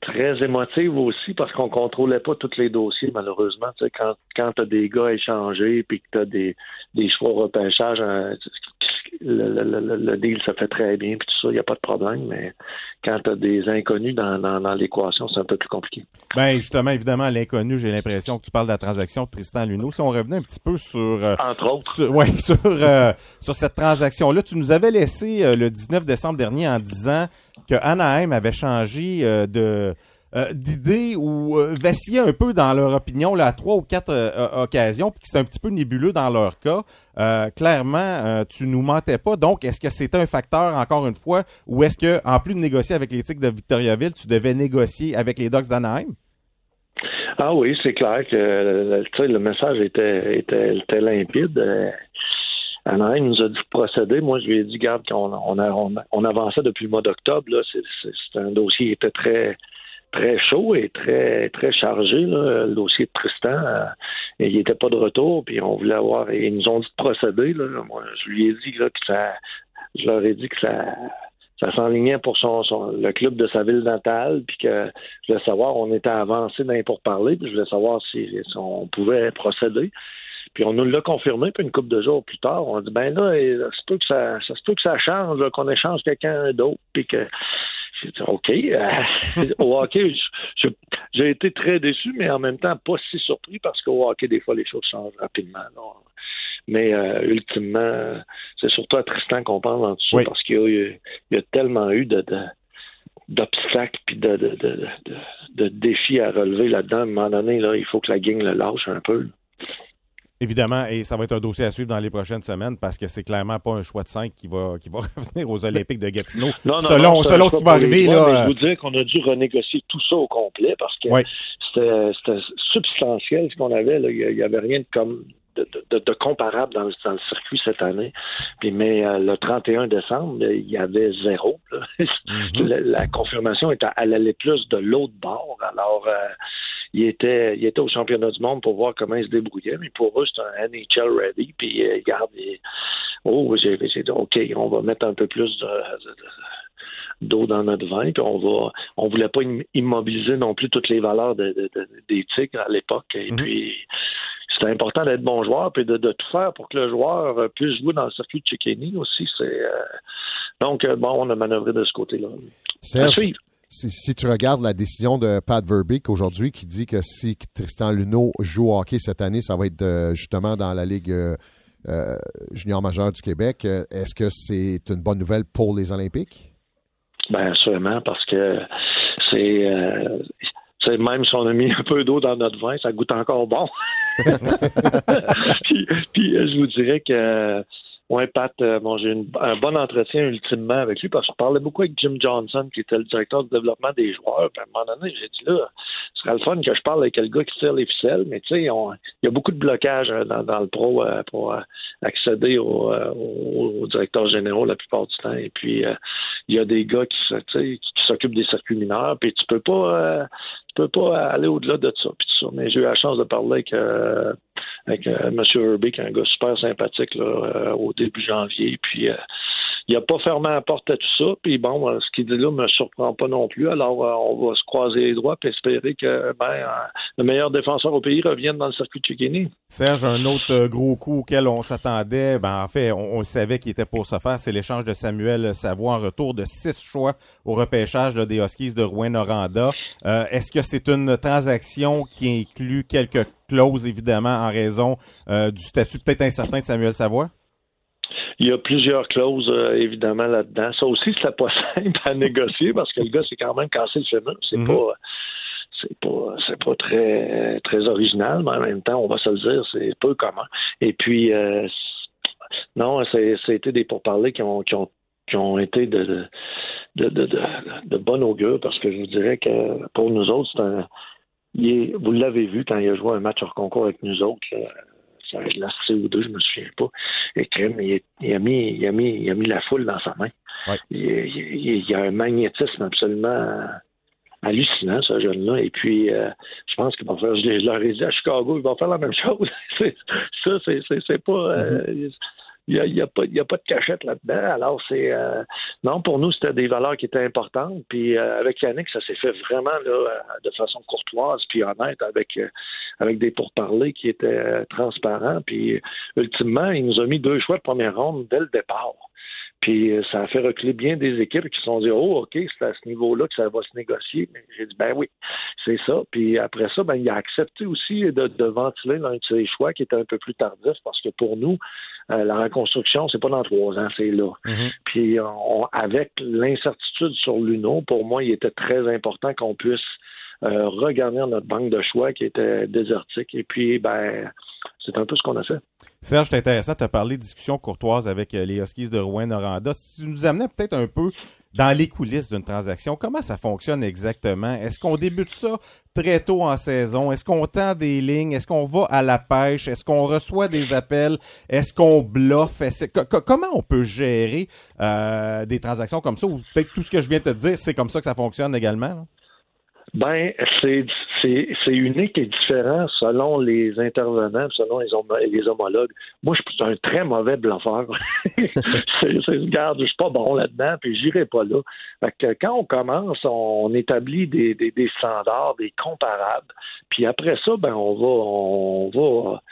très émotives aussi, parce qu'on contrôlait pas tous les dossiers, malheureusement. Tu sais, quand quand tu as des gars échangés, puis que tu as des, des choix repêchage, hein, le, le, le deal se fait très bien, puis tout ça, il n'y a pas de problème, mais quand tu as des inconnus dans, dans, dans l'équation, c'est un peu plus compliqué. Ben justement, évidemment, l'inconnu, j'ai l'impression que tu parles de la transaction de Tristan Luneau. Si on revenait un petit peu sur... euh, Entre autres. sur, ouais, [laughs] sur, euh, sur cette transaction-là, tu nous avais laissé euh, le 19 décembre dernier en disant que Anaheim avait changé de euh, d'idée ou euh, un peu dans leur opinion là, à trois ou quatre euh, occasions, puis que c'est un petit peu nébuleux dans leur cas. Euh, clairement, tu nous mentais pas. Donc, est-ce que c'était un facteur, encore une fois, ou est-ce que, en plus de négocier avec les Tigres de Victoriaville, tu devais négocier avec les Ducks d'Anaheim? Ah oui, c'est clair que le, message était, était, limpide. Anaheim nous a dit de procéder. Moi, je lui ai dit, garde, qu'on on, avançait depuis le mois d'octobre. Là, c'est un dossier qui était très très chaud et très très chargé. Le dossier de Tristan, euh, il n'était pas de retour, puis on voulait avoir. et Ils nous ont dit de procéder. Moi, je lui ai dit là, que ça. Je leur ai dit que ça. Ça s'enlignait pour son, son- le club de sa ville natale, puis que je voulais savoir, on était avancé dans les pourparlers, puis je voulais savoir si, on pouvait procéder. Puis on nous l'a confirmé, puis une couple de jours plus tard, on a dit ben là, ça se peut que ça, que ça change, qu'on échange quelqu'un d'autre, puis que j'ai dit OK. euh, [laughs] au hockey, j'ai été très déçu, mais en même temps pas si surpris parce qu'au hockey, des fois, les choses changent rapidement. Mais euh, ultimement, c'est surtout à Tristan qu'on parle en dessous Oui. parce qu'il y, a y tellement eu de, de- d'obstacles puis de, de, de, de, de défis à relever là-dedans. À un moment donné, là, il faut que la gang le lâche un peu. Évidemment, et ça va être un dossier à suivre dans les prochaines semaines parce que c'est clairement pas un choix de 5 qui va, qui va [laughs] revenir aux Olympiques de Gatineau. Non, non, selon non, selon ce qui va arriver, là. Je vous dire qu'on a dû renégocier tout ça au complet parce que c'était, substantiel ce qu'on avait. Là. Il n'y avait rien de comme de, de- de comparable dans le, dans le circuit cette année. Puis, mais euh, le 31 décembre, euh, il y avait zéro. [laughs] Mhm. la, la confirmation était, elle allait plus de l'autre bord. Alors, euh, il était, il était au championnat du monde pour voir comment il se débrouillait, mais pour eux, c'est un NHL ready. Puis, euh, regarde, il- oh, j'ai, dit, OK, on va mettre un peu plus de- de- de- d'eau dans notre vin, puis on va, on voulait pas im- immobiliser non plus toutes les valeurs de- de- de- des Tigres à l'époque. Et Mhm. puis, c'était important d'être bon joueur, puis de, tout faire pour que le joueur euh, puisse jouer dans le circuit de Chickeny aussi. C'est euh, donc euh, bon, on a manœuvré de ce côté-là. À Serge, suivre. Si, si tu regardes la décision de Pat Verbeek aujourd'hui qui dit que si Tristan Luneau joue au hockey cette année, ça va être euh, justement dans la Ligue euh, euh, junior majeure du Québec, est-ce que c'est une bonne nouvelle pour les Olympiques? Ben assurément, parce que c'est euh, même si on a mis un peu d'eau dans notre vin, ça goûte encore bon. [laughs] [laughs] puis, puis, je vous dirais que Ouais, Pat, euh, bon, j'ai un bon entretien ultimement avec lui parce que je parlais beaucoup avec Jim Johnson, qui était le directeur du développement des joueurs. Puis à un moment donné, j'ai dit là, ce serait le fun que je parle avec le gars qui tire les ficelles, mais tu sais, il y a beaucoup de blocages hein, dans, le pro euh, pour euh, accéder au, euh, au, au directeur général la plupart du temps. Et puis, euh, il y a des gars qui, qui, s'occupent des circuits mineurs, puis tu peux pas. euh, tu peux pas aller au-delà de ça. Ça. Mais j'ai eu la chance de parler avec, euh, avec euh, M. Un gars super sympathique là, euh, au début janvier. Puis euh, il a pas fermé la porte à tout ça. Puis bon, euh, ce qu'il dit là me surprend pas non plus. Alors euh, on va se croiser les doigts et espérer que ben, euh, le meilleur défenseur au pays revienne dans le circuit de. Serge, un autre gros coup auquel on s'attendait, ben en fait, on, on savait qu'il était pour se faire, c'est l'échange de Samuel Savoie en retour de six choix au repêchage des Huskies de Rouen-Noranda. Est-ce que c'est une transaction qui inclut quelques clauses, évidemment, en raison du statut peut-être incertain de Samuel Savoie? Il y a plusieurs clauses, euh, évidemment, là-dedans. Ça aussi, c'était pas [laughs] simple à négocier parce que le gars s'est quand même cassé le fémur. C'est Mhm. pas c'est pas c'est pas très très original, mais en même temps, on va se le dire, c'est peu commun. Et puis euh, c'est- non, c'est c'était des pourparlers qui ont qui ont qui ont été de de, de, de, de, de bon augure parce que je vous dirais que pour nous autres, c'est un il est- vous l'avez vu quand il a joué un match hors concours avec nous autres, là, ça va être la C ou deux, je me souviens pas. Et crème, il, il a mis, il a mis, il a mis la foule dans sa main. Ouais. Il, il- il y a un magnétisme absolument hallucinant, ce jeune-là. Et puis, euh, je pense qu'il va faire, je, leur ai dit à Chicago, il va faire la même chose. [laughs] Ça, c'est, pas. euh, il n'y a, y a, pas- y a pas de cachette là-dedans. Alors, c'est. euh, non, pour nous, c'était des valeurs qui étaient importantes. Puis, euh, avec Yannick, ça s'est fait vraiment là, euh, de façon courtoise puis honnête, avec, euh, avec des pourparlers qui étaient euh, transparents. Puis, ultimement, il nous a mis deux choix de première ronde dès le départ. Puis euh, ça a fait reculer bien des équipes qui se sont dit Oh, OK, c'est à ce niveau-là que ça va se négocier. Mais j'ai dit Ben oui, c'est ça. Puis après ça, ben, il a accepté aussi de, de ventiler l'un de ses choix qui était un peu plus tardif parce que pour nous, euh, la reconstruction, c'est pas dans trois ans, c'est là. Puis on- avec l'incertitude sur l'UNO, pour moi, il était très important qu'on puisse euh, regarder notre banque de choix qui était désertique. Et puis, ben, c'est un peu ce qu'on a fait. Serge, c'est intéressant, tu as parlé de discussion courtoise avec euh, les Huskies de Rouen-Noranda. Si tu nous amenais peut-être un peu dans les coulisses d'une transaction, comment ça fonctionne exactement? Est-ce qu'on débute ça très tôt en saison? Est-ce qu'on tend des lignes? Est-ce qu'on va à la pêche? Est-ce qu'on reçoit des appels? Est-ce qu'on bluffe? Comment on peut gérer euh, des transactions comme ça? Ou peut-être tout ce que je viens de te dire, c'est comme ça que ça fonctionne également? Ben, c'est unique et différent selon les intervenants, selon les, homo- les homologues. Moi, je suis un très mauvais bluffeur. [laughs] c'est, regarde, je suis pas bon là-dedans, puis j'irai pas là. Fait que quand on commence, on établit des, des, des standards, des comparables, puis après ça, ben on va on va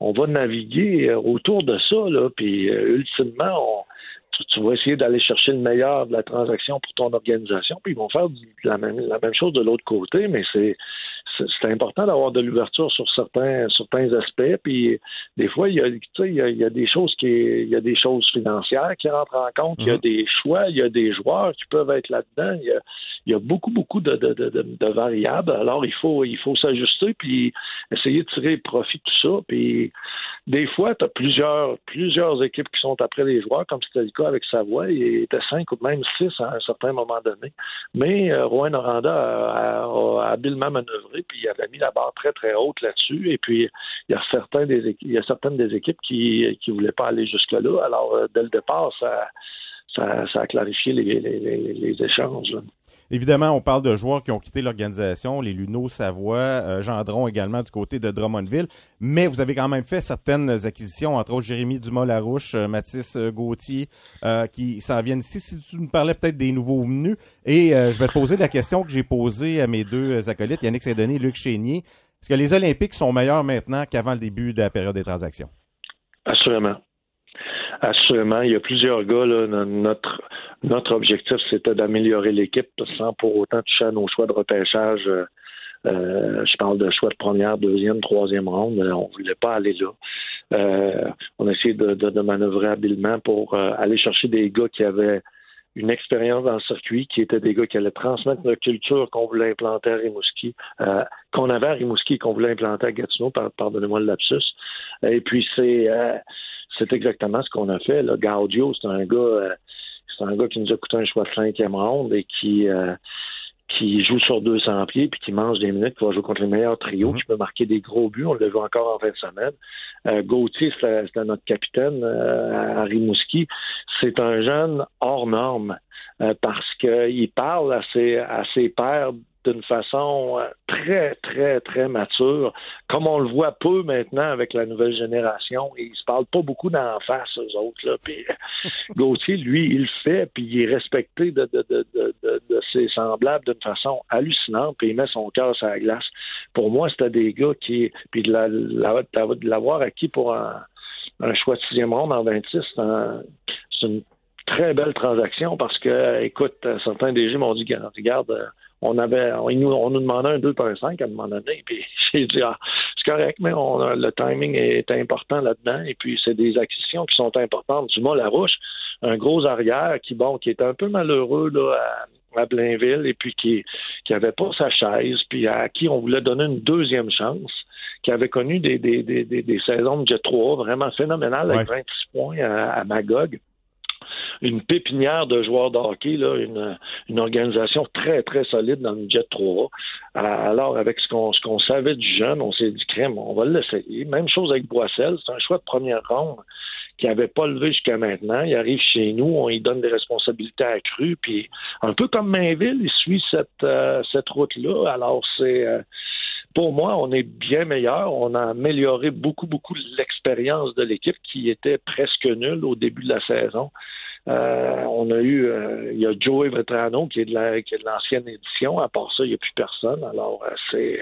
on va naviguer autour de ça, là, puis euh, ultimement, on tu, vas essayer d'aller chercher le meilleur de la transaction pour ton organisation, puis ils vont faire la, même, la même chose de l'autre côté, mais c'est c'est important d'avoir de l'ouverture sur certains certains aspects, puis des fois il y a il y a, il y a des choses qui il y a des choses financières qui rentrent en compte, il y a des choix, il y a des joueurs qui peuvent être là-dedans, il y a il y a beaucoup beaucoup de, de, de, de- de variables, alors il faut il faut s'ajuster puis essayer de tirer profit de tout ça, puis des fois, tu as plusieurs, plusieurs équipes qui sont après les joueurs, comme c'était le cas avec Savoie. Il était cinq ou même six à un certain moment donné. Mais euh, Rouen Noranda a, a- a habilement manœuvré, puis il avait mis la barre très, très haute là-dessus. Et puis, il y a certains des certaines des équipes qui qui voulaient pas aller jusque-là. Alors, euh, dès le départ, ça, ça, a clarifié les, les, les, échanges. Évidemment, on parle de joueurs qui ont quitté l'organisation, les Luno, Savoie, euh, Gendron également du côté de Drummondville, mais vous avez quand même fait certaines acquisitions, entre autres Jérémy Dumas-Larouche, euh, Mathis euh, Gauthier, euh, qui s'en viennent ici. Si tu nous parlais peut-être des nouveaux venus, et je vais te poser la question que j'ai posée à mes deux acolytes, Yannick Saint-Denis et Luc Chénier. Est-ce que les Olympiques sont meilleurs maintenant qu'avant le début de la période des transactions? Assurément. Assurément. Il y a plusieurs gars, là, no- notre, notre objectif, c'était d'améliorer l'équipe sans pour autant toucher à nos choix de repêchage. Euh, euh, je parle de choix de première, deuxième, troisième ronde. Euh, On voulait pas aller là. Euh, on a essayé de, de, de manœuvrer habilement pour euh, aller chercher des gars qui avaient une expérience dans le circuit, qui étaient des gars qui allaient transmettre notre culture qu'on voulait implanter à Rimouski, euh, qu'on avait à Rimouski qu'on voulait implanter à Gatineau, par- pardonnez-moi le lapsus. Et puis c'est c'est exactement ce qu'on a fait. Là. Gaudio, c'est un gars, euh, c'est un gars qui nous a coûté un choix de cinquième ronde et qui euh, qui joue sur 200 pieds puis qui mange des minutes, qui va jouer contre les meilleurs trios, qui peut marquer des gros buts. On le voit encore en fin de semaine. Euh, Gauthier, c'est c'est notre capitaine euh, à Rimouski. C'est un jeune hors norme euh, parce qu'il parle à ses, à ses pairs d'une façon euh, très, très, très mature, comme on le voit peu maintenant avec la nouvelle génération. Et ils se parlent pas beaucoup d'en face, eux autres. Là. Puis, [laughs] Gauthier, lui, il le fait, puis il est respecté de, de, de, de, de- ses semblables d'une façon hallucinante, puis il met son cœur sur la glace. Pour moi, c'était des gars qui... Puis de la- la- de l'avoir acquis pour un, un choix de sixième ronde en 26, c'est un- c'est une très belle transaction parce que, écoute, certains DG m'ont dit, regarde, on avait, on, nous, on nous demandait un 2 par 5 à un moment donné, [laughs] puis j'ai dit, ah, c'est correct, mais on le timing est important là-dedans, et puis c'est des acquisitions qui sont importantes. Dumas Larouche, un gros arrière qui, bon, qui est un peu malheureux là, à, à Blainville, et puis qui qui avait pas sa chaise, puis à qui on voulait donner une deuxième chance, qui avait connu des, des, des, des, des saisons de Jet 3 vraiment phénoménales avec 26 points à, à Magog une pépinière de joueurs de une, organisation très, très solide dans le Jet 3. Alors, avec ce qu'on ce qu'on savait du jeune, on s'est dit, crème, on va l'essayer. Même chose avec Boissel, c'est un choix de première ronde qui n'avait pas levé jusqu'à maintenant. Il arrive chez nous, on lui donne des responsabilités accrues, puis un peu comme Mainville, il suit cette, euh, cette route-là. Alors, c'est... euh, pour moi, on est bien meilleur. On a amélioré beaucoup, beaucoup l'expérience de l'équipe qui était presque nulle au début de la saison. Euh, on a eu, euh, il y a Joey Vetrano qui est de la- qui est de l'ancienne édition. À part ça, il n'y a plus personne. Alors, euh, c'est,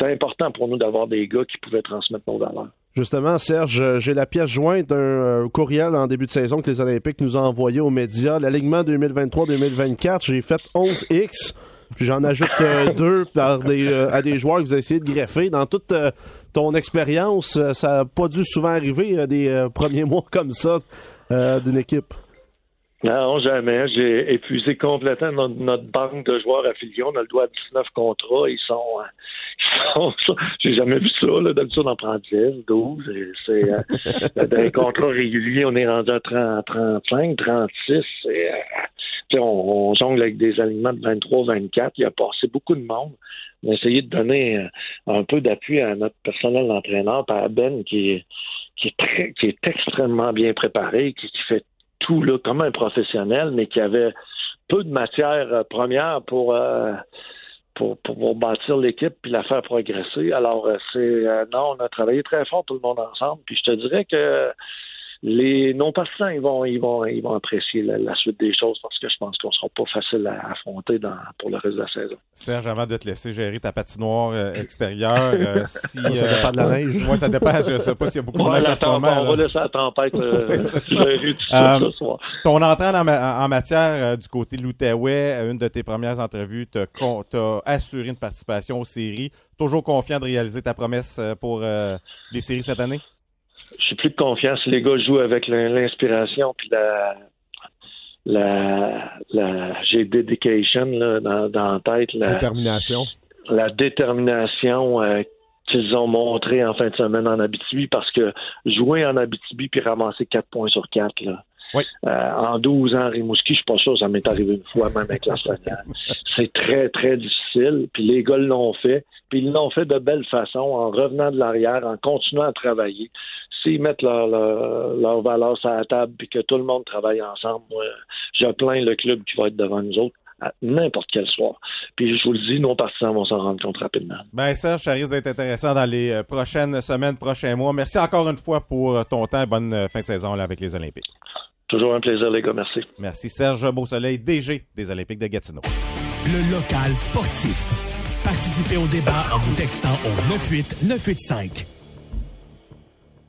important pour nous d'avoir des gars qui pouvaient transmettre nos valeurs. Justement, Serge, j'ai la pièce jointe d'un courriel en début de saison que les Olympiques nous ont envoyé aux médias. L'alignement 2023-2024, j'ai fait 11X. Puis j'en ajoute euh, [laughs] deux par des, euh, à des joueurs que vous avez essayé de greffer. Dans toute euh, ton expérience, ça n'a pas dû souvent arriver des premiers mois comme ça d'une équipe. Non, jamais. J'ai épuisé complètement notre, notre banque de joueurs affiliés. On a le droit à 19 contrats. Ils sont. euh, [laughs] ils sont J'ai jamais vu ça. Là. D'habitude, on en prend 10, 12. et C'est, euh, [laughs] les contrats réguliers, on est rendu à 30, 35, 36. Et, euh, on, on jongle avec des aliments de 23, 24. Il a passé beaucoup de monde. On a essayé de donner euh, un peu d'appui à notre personnel d'entraîneur, par à Ben, qui est, qui est, très, qui est extrêmement bien préparé, qui, qui fait tout là, comme un professionnel, mais qui avait peu de matière euh, première pour, euh, pour, pour, bâtir l'équipe puis la faire progresser. Alors, euh, c'est euh, non, on a travaillé très fort tout le monde ensemble. Puis je te dirais que les non-partisans, ils vont, ils vont, ils vont apprécier la, la suite des choses parce que je pense qu'on sera pas facile à affronter dans, pour le reste de la saison. Serge, avant de te laisser gérer ta patinoire euh, extérieure, euh, [laughs] si, Ça euh, dépend de la neige. Moi, ça dépend. Je sais pas s'il y a beaucoup de neige en ce moment. on là. va laisser la tempête [laughs] euh, ce soir. Ton entrée en, en- en matière euh, du côté de l'Outaouais, une de tes premières entrevues, t'as con- t'as assuré une participation aux séries. Toujours confiant de réaliser ta promesse pour euh, les séries cette année? J'ai plus de confiance. Les gars jouent avec l'in- l'inspiration puis la la, la j'ai dedication là, dans, dans la tête. La, Détermination. la détermination euh, qu'ils ont montré en fin de semaine en Abitibi parce que jouer en Abitibi puis ramasser 4 points sur 4 là. Oui. Euh, en 12 ans, Rimouski, je suis pas sûr, ça m'est arrivé une fois, même avec la Slovaquie. [laughs] C'est très, très difficile. Puis les gars l'ont fait. Puis ils l'ont fait de belle façon, en revenant de l'arrière, en continuant à travailler. S'ils mettent leur, leur, leur valeur sur la table puis que tout le monde travaille ensemble, moi, je plains le club qui va être devant nous autres à n'importe quel soir. Puis je vous le dis, nos partisans vont s'en rendre compte rapidement. Ben Serge, ça risque d'être intéressant dans les euh, prochaines semaines, prochains mois. Merci encore une fois pour euh, ton temps et bonne euh, fin de saison là, avec les Olympiques. Toujours un plaisir, les gars. Merci. Merci Serge Beausoleil, DG des Olympiques de Gatineau. Le local sportif. Participez au débat en vous textant au 98985.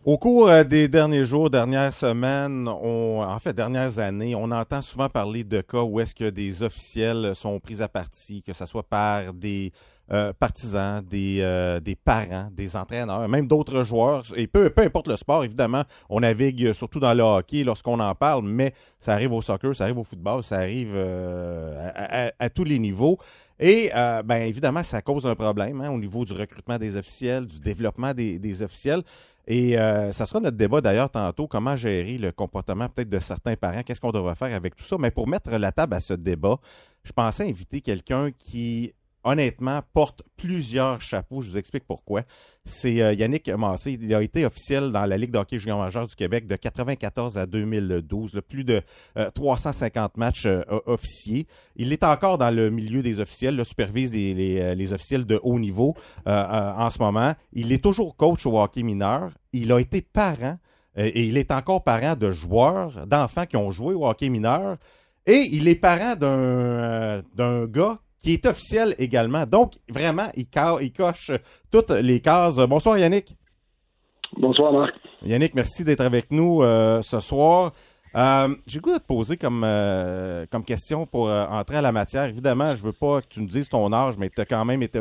Au cours euh, des derniers jours, dernières semaines, on, en fait dernières années, on entend souvent parler de cas où est-ce que des officiels sont pris à partie, que ce soit par des euh, partisans, des, euh, des parents, des entraîneurs, même d'autres joueurs. Et peu, peu importe le sport, évidemment, on navigue surtout dans le hockey lorsqu'on en parle, mais ça arrive au soccer, ça arrive au football, ça arrive euh, à, tous les niveaux. Et euh, ben évidemment, ça cause un problème hein, au niveau du recrutement des officiels, du développement des, des officiels. Et euh, ça sera notre débat d'ailleurs tantôt, comment gérer le comportement peut-être de certains parents, qu'est-ce qu'on devrait faire avec tout ça. Mais pour mettre la table à ce débat, je pensais inviter quelqu'un qui honnêtement, porte plusieurs chapeaux. Je vous explique pourquoi. C'est euh, Yannick Massé. Il a été officiel dans la Ligue d'hockey junior majeur du Québec de 94 à 2012. plus de 350 euh, matchs euh, officiers. Il est encore dans le milieu des officiels, le supervise les, les, officiels de haut niveau en ce moment. Il est toujours coach au hockey mineur. Il a été parent et il est encore parent de joueurs, d'enfants qui ont joué au hockey mineur. Et il est parent d'un d'un gars qui est officiel également. Donc, vraiment, il, il coche toutes les cases. Bonsoir Yannick. Bonsoir Marc. Yannick, merci d'être avec nous euh, ce soir. Euh, J'ai goût de te poser comme, euh, comme question pour euh, entrer à la matière. Évidemment, je veux pas que tu nous dises ton âge, mais tu as quand même été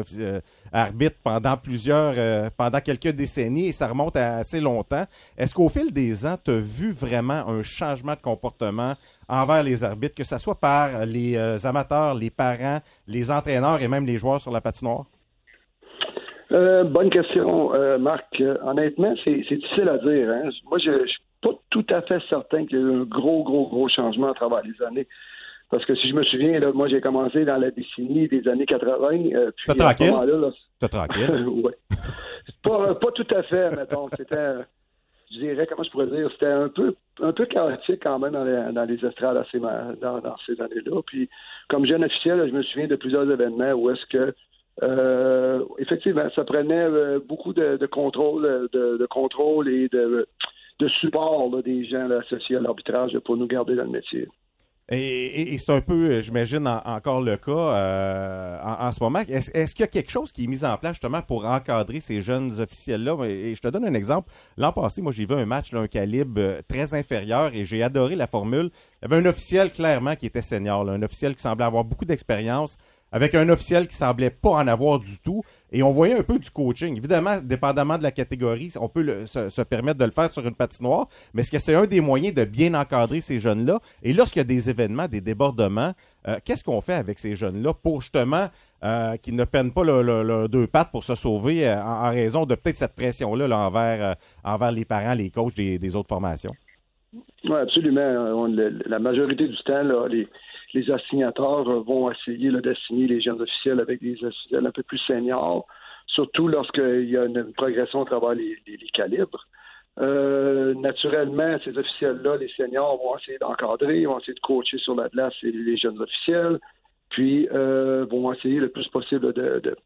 arbitre pendant plusieurs, pendant quelques décennies et ça remonte à assez longtemps. Est-ce qu'au fil des ans, tu as vu vraiment un changement de comportement envers les arbitres, que ce soit par les amateurs, les parents, les entraîneurs et même les joueurs sur la patinoire? bonne question, Marc. honnêtement, c'est difficile à dire. Hein. Moi, je, je pas tout à fait certain qu'il y ait eu un gros, gros, gros changement à travers les années. Parce que si je me souviens, là, moi j'ai commencé dans la décennie des années 80. Euh, C'est tranquille? C'est tranquille. [laughs] oui. Pas, pas tout à fait, mettons. C'était, je dirais, comment je pourrais dire, c'était un peu un peu chaotique quand même dans les, dans les estrades dans, dans, ces années-là. Puis comme jeune officiel, je me souviens de plusieurs événements où est-ce que euh, effectivement, ça prenait euh, beaucoup de, de contrôle, de, de, contrôle et de de support des gens associés à l'arbitrage pour nous garder dans le métier. Et, c'est un peu, j'imagine, encore le cas euh, en, ce moment. Est-ce qu'il y a quelque chose qui est mis en place justement pour encadrer ces jeunes officiels-là? Et je te donne un exemple. L'an passé, moi, j'ai vu un match d'un calibre euh, très inférieur et j'ai adoré la formule. Il y avait un officiel clairement qui était senior, un officiel qui semblait avoir beaucoup d'expérience, avec un officiel qui semblait pas en avoir du tout. Et on voyait un peu du coaching. Évidemment, dépendamment de la catégorie, on peut se, permettre de le faire sur une patinoire, mais est-ce que c'est un des moyens de bien encadrer ces jeunes-là? Et lorsqu'il y a des événements, des débordements, euh, qu'est-ce qu'on fait avec ces jeunes-là pour justement euh, qu'ils ne peinent pas leurs deux pattes pour se sauver euh, en, raison de peut-être cette pression-là envers, les parents, les coachs des, autres formations? Oui, absolument. la majorité du temps, là, les les assignateurs euh, vont essayer d'assigner les jeunes officiels avec des officiels un peu plus seniors, surtout lorsqu'il y a une, progression à travers les, calibres. Euh, naturellement, ces officiels-là, les seniors, vont essayer d'encadrer, vont essayer de coacher sur la glace les jeunes officiels, puis euh, vont essayer le plus possible de,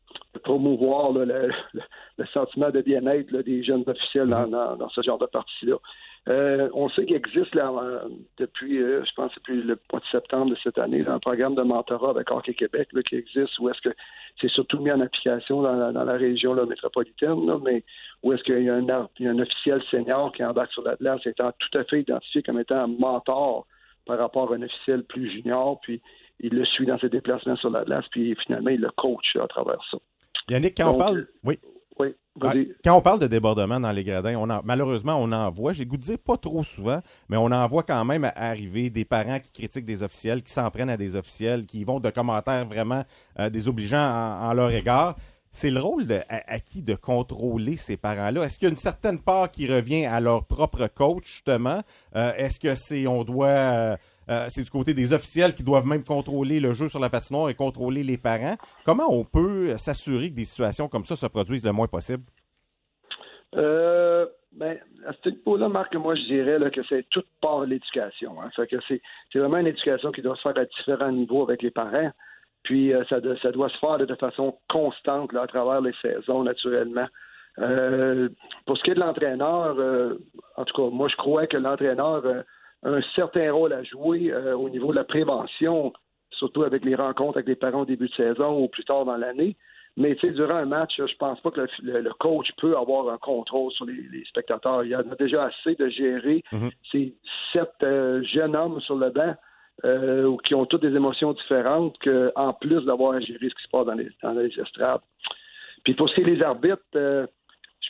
promouvoir le, sentiment de bien-être des jeunes officiels dans, dans, ce genre de partie-là. Euh, on sait qu'il existe là, euh, depuis, euh, je pense, depuis le mois de septembre de cette année, un programme de mentorat avec Hockey Québec qui existe, où est-ce que c'est surtout mis en application dans la, région métropolitaine, mais où est-ce qu'il y, a un, officiel senior qui embarque sur la glace étant tout à fait identifié comme étant un mentor par rapport à un officiel plus junior, puis il le suit dans ses déplacements sur la glace, puis finalement, il le coach à travers ça. Yannick, quand on parle... Oui. Quand on parle de débordement dans les gradins, on malheureusement, on en voit. J'ai goût de dire pas trop souvent, mais on en voit quand même arriver des parents qui critiquent des officiels, qui s'en prennent à des officiels, qui vont de commentaires vraiment euh, désobligeants en, leur égard. C'est le rôle de, à, qui de contrôler ces parents-là? Est-ce qu'il y a une certaine part qui revient à leur propre coach, justement? Euh, est-ce que c'est on doit euh, euh, c'est du côté des officiels qui doivent même contrôler le jeu sur la patinoire et contrôler les parents. Comment on peut s'assurer que des situations comme ça se produisent le moins possible? Euh, ben, à ce niveau-là, Marc, moi, je dirais que c'est toute part l'éducation. Hein. que c'est, vraiment une éducation qui doit se faire à différents niveaux avec les parents. Puis, euh, ça, doit se faire de façon constante à travers les saisons, naturellement. pour ce qui est de l'entraîneur, en tout cas, moi, je crois que l'entraîneur un certain rôle à jouer euh, au niveau de la prévention, surtout avec les rencontres avec les parents au début de saison ou plus tard dans l'année. Mais durant un match, je pense pas que le, coach peut avoir un contrôle sur les, spectateurs. Il y en a déjà assez de gérer mhm. ces sept euh, jeunes hommes sur le banc euh, qui ont toutes des émotions différentes, qu'en plus d'avoir à gérer ce qui se passe dans les, dans les estrades. Puis pour ce qui est des arbitres, je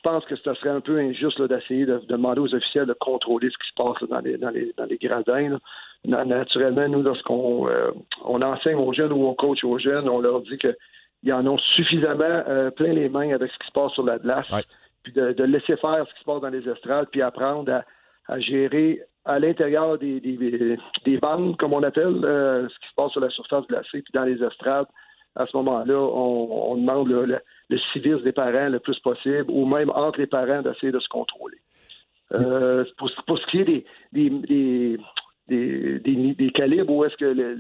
pense que ce serait un peu injuste d'essayer de, demander aux officiels de contrôler ce qui se passe dans, les, dans, les, dans les gradins. Naturellement, nous, lorsqu'on euh, on enseigne aux jeunes ou on coach aux jeunes, on leur dit qu'ils en ont suffisamment euh, plein les mains avec ce qui se passe sur la glace. puis de, de laisser faire ce qui se passe dans les estrades, puis apprendre à, à gérer à l'intérieur des, des, des, bandes, comme on appelle, euh, ce qui se passe sur la surface glacée, puis dans les estrades. À ce moment-là, on, on demande le, le, le, civisme des parents le plus possible, ou même entre les parents d'essayer de se contrôler. Euh, pour, ce qui est des, des, des, des, des, calibres où est-ce que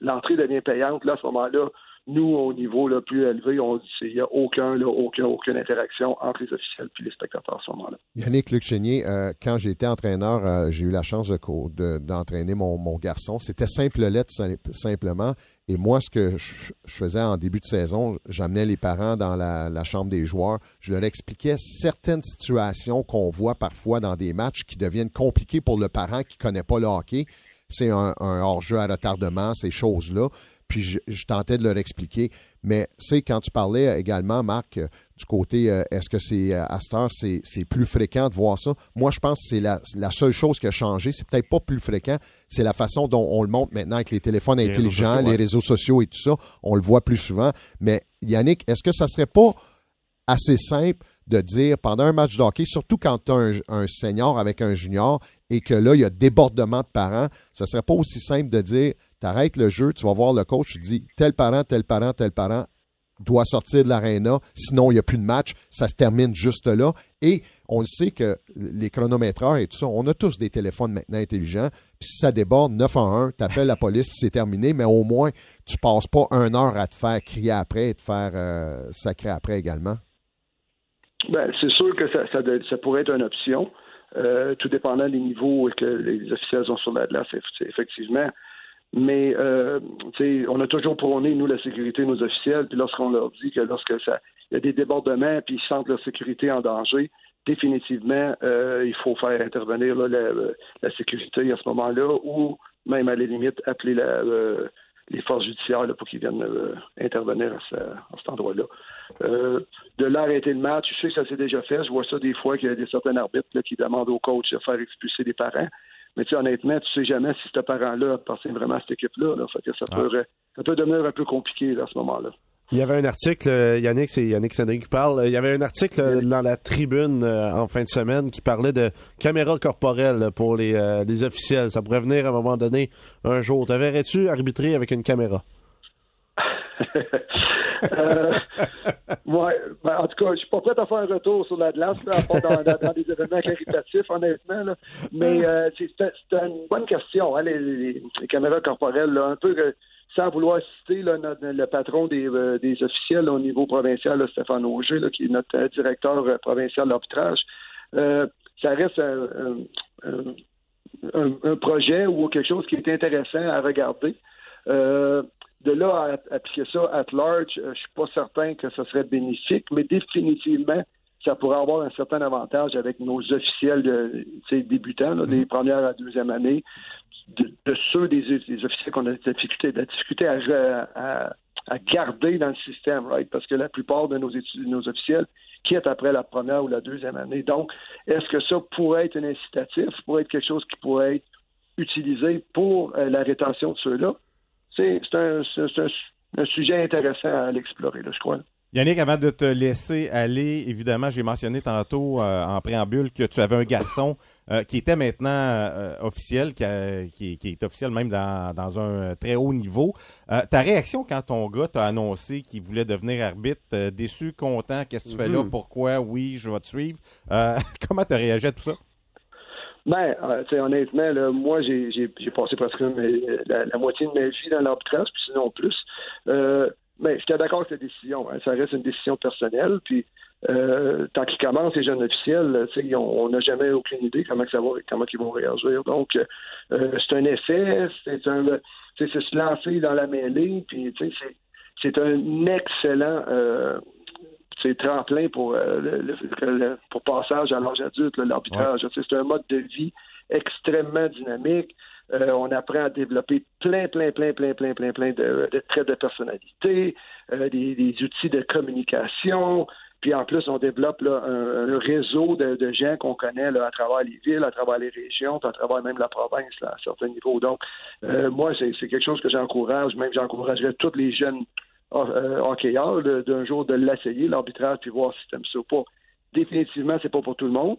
l'entrée devient payante, là, à ce moment-là, nous, au niveau le plus élevé, on dit qu'il n'y a aucun, aucune interaction entre les officiels et les spectateurs à ce moment-là. Yannick Luc Chénier, euh, quand j'étais entraîneur, euh, j'ai eu la chance d'entraîner de, mon, garçon. C'était simple lettre, simplement. Et moi, ce que je, faisais en début de saison, j'amenais les parents dans la, la, chambre des joueurs. Je leur expliquais certaines situations qu'on voit parfois dans des matchs qui deviennent compliquées pour le parent qui ne connaît pas le hockey c'est un, un hors-jeu à retardement, ces choses-là puis je, tentais de leur expliquer. Mais c'est quand tu parlais également, Marc, euh, du côté, euh, est-ce que c'est euh, à cette heure, c'est, plus fréquent de voir ça? Moi, je pense que c'est la, seule chose qui a changé. C'est peut-être pas plus fréquent, c'est la façon dont on le montre maintenant avec les téléphones intelligents, les réseaux sociaux et tout ça. On le voit plus souvent. Mais Yannick, est-ce que ça serait pas assez simple de dire pendant un match de hockey, surtout quand tu as un, un, senior avec un junior et que là, il y a débordement de parents, ça serait pas aussi simple de dire tu arrêtes le jeu, tu vas voir le coach, tu dis tel parent, tel parent, tel parent doit sortir de l'aréna, sinon il n'y a plus de match, ça se termine juste là. Et on le sait que les chronométreurs et tout ça, on a tous des téléphones maintenant intelligents, puis ça déborde 9 en 1, tu appelles la police, puis c'est terminé, mais au moins, tu passes pas une heure à te faire crier après et te faire euh, sacrer après également. Ben, c'est sûr que ça, ça, pourrait être une option, euh, tout dépendant des niveaux que les officiels ont sur la glace, effectivement. Mais euh, on a toujours prôné, nous, la sécurité nos officiels, puis lorsqu'on leur dit que lorsque ça il y a des débordements, puis ils sentent leur sécurité en danger, définitivement, euh, il faut faire intervenir là, la, la, sécurité à ce moment-là, ou même à la limite appeler la, euh, les forces judiciaires là, pour qu'ils viennent euh, intervenir à, à cet endroit-là. Euh, de l'arrêter le match, je sais que ça s'est déjà fait. Je vois ça des fois qu'il y a des certains arbitres là, qui demandent au coach de faire expulser des parents. Mais tu sais, honnêtement, tu sais jamais si ce parent-là appartient vraiment à cette équipe-là. Là. Fait que ça, peut, ça peut devenir un peu compliqué à ce moment-là. Il y avait un article, euh, Yannick, c'est Yannick Cédric qui parle. Il y avait un article euh, dans la tribune euh, en fin de semaine qui parlait de caméra corporelle pour les, les officiels. Ça pourrait venir à un moment donné un jour. Te verrais-tu arbitrer avec une caméra? Euh, ouais, ben, en tout cas, je suis pas prêt à faire un retour sur la glace, là, dans, dans, des événements caritatifs, honnêtement. Là. Mais euh, c'est une bonne question, hein, les, les, caméras corporelles. Là, un peu sans vouloir citer là, notre, le patron des, euh, des officiels au niveau provincial, Stéphane Auger, qui est notre euh, directeur euh, provincial d'arbitrage, ça reste un, un, un, projet ou quelque chose qui est intéressant à regarder. De là à appliquer ça at large, euh, je suis pas certain que ce serait bénéfique, mais définitivement, ça pourrait avoir un certain avantage avec nos officiels de, débutants, là, des mm-hmm. premières à deuxième année, de, ceux des, officiels qu'on a de la difficulté, de difficulté à, à, garder dans le système, right? Parce que la plupart de nos, études, nos officiels quittent après la première ou la deuxième année. Donc, est-ce que ça pourrait être un incitatif, pourrait être quelque chose qui pourrait être utilisé pour euh, la rétention de ceux-là? C'est un, un, sujet intéressant à l'explorer, je crois. Yannick, avant de te laisser aller, évidemment, j'ai mentionné tantôt euh, en préambule que tu avais un garçon euh, qui était maintenant euh, officiel, qui, qui, est officiel même dans, dans un très haut niveau. ta réaction quand ton gars t'a annoncé qu'il voulait devenir arbitre, déçu, content, qu'est-ce que tu fais là, mm-hmm. pourquoi, oui, je vais te suivre, [laughs] comment tu as réagi à tout ça? Ben, euh, honnêtement, là, moi, j'ai, passé presque la, moitié de ma vie dans l'arbitrage, puis sinon plus. Euh, ben, j'étais d'accord avec cette décision. Hein. ça reste une décision personnelle. Puis, euh, tant qu'ils commencent, les jeunes officiels, on n'a jamais aucune idée comment, ça va, comment ils vont réagir. Donc, euh, c'est un essai, c'est un, c'est se lancer dans la mêlée, puis c'est, c'est un excellent euh, c'est tremplin pour, euh, le, pour passage à l'âge adulte, l'arbitrage. C'est un mode de vie extrêmement dynamique. Euh, on apprend à développer plein, plein, plein, plein, plein, plein, plein de, traits de personnalité, euh, des, outils de communication. Puis en plus, on développe un, réseau de, gens qu'on connaît à travers les villes, à travers les régions, à travers même la province à certains niveaux. Donc, moi, c'est quelque chose que j'encourage, même j'encouragerais tous les jeunes hockeyeur d'un jour de l'essayer, l'arbitrage, puis voir si tu aimes ça ou pas. définitivement, c'est pas pour tout le monde.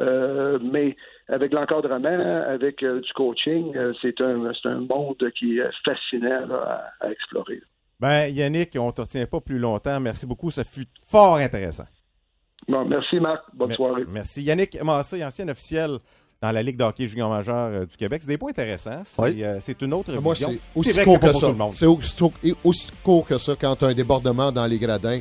Euh, mais avec l'encadrement, avec euh, du coaching, euh, c'est un, un monde qui est fascinant là, à, à explorer. Ben, Yannick, on ne te retient pas plus longtemps. Merci beaucoup. Ça fut fort intéressant. Bon, merci Marc. Bonne soirée. Merci. Yannick Massé, ancien officiel dans la Ligue d'hockey junior majeur euh, du Québec. C'est des points intéressants. C'est Oui. euh, c'est une autre Moi, vision. c'est aussi vrai court que ça. C'est aussi, aussi court que ça. Quand tu as un débordement dans les gradins,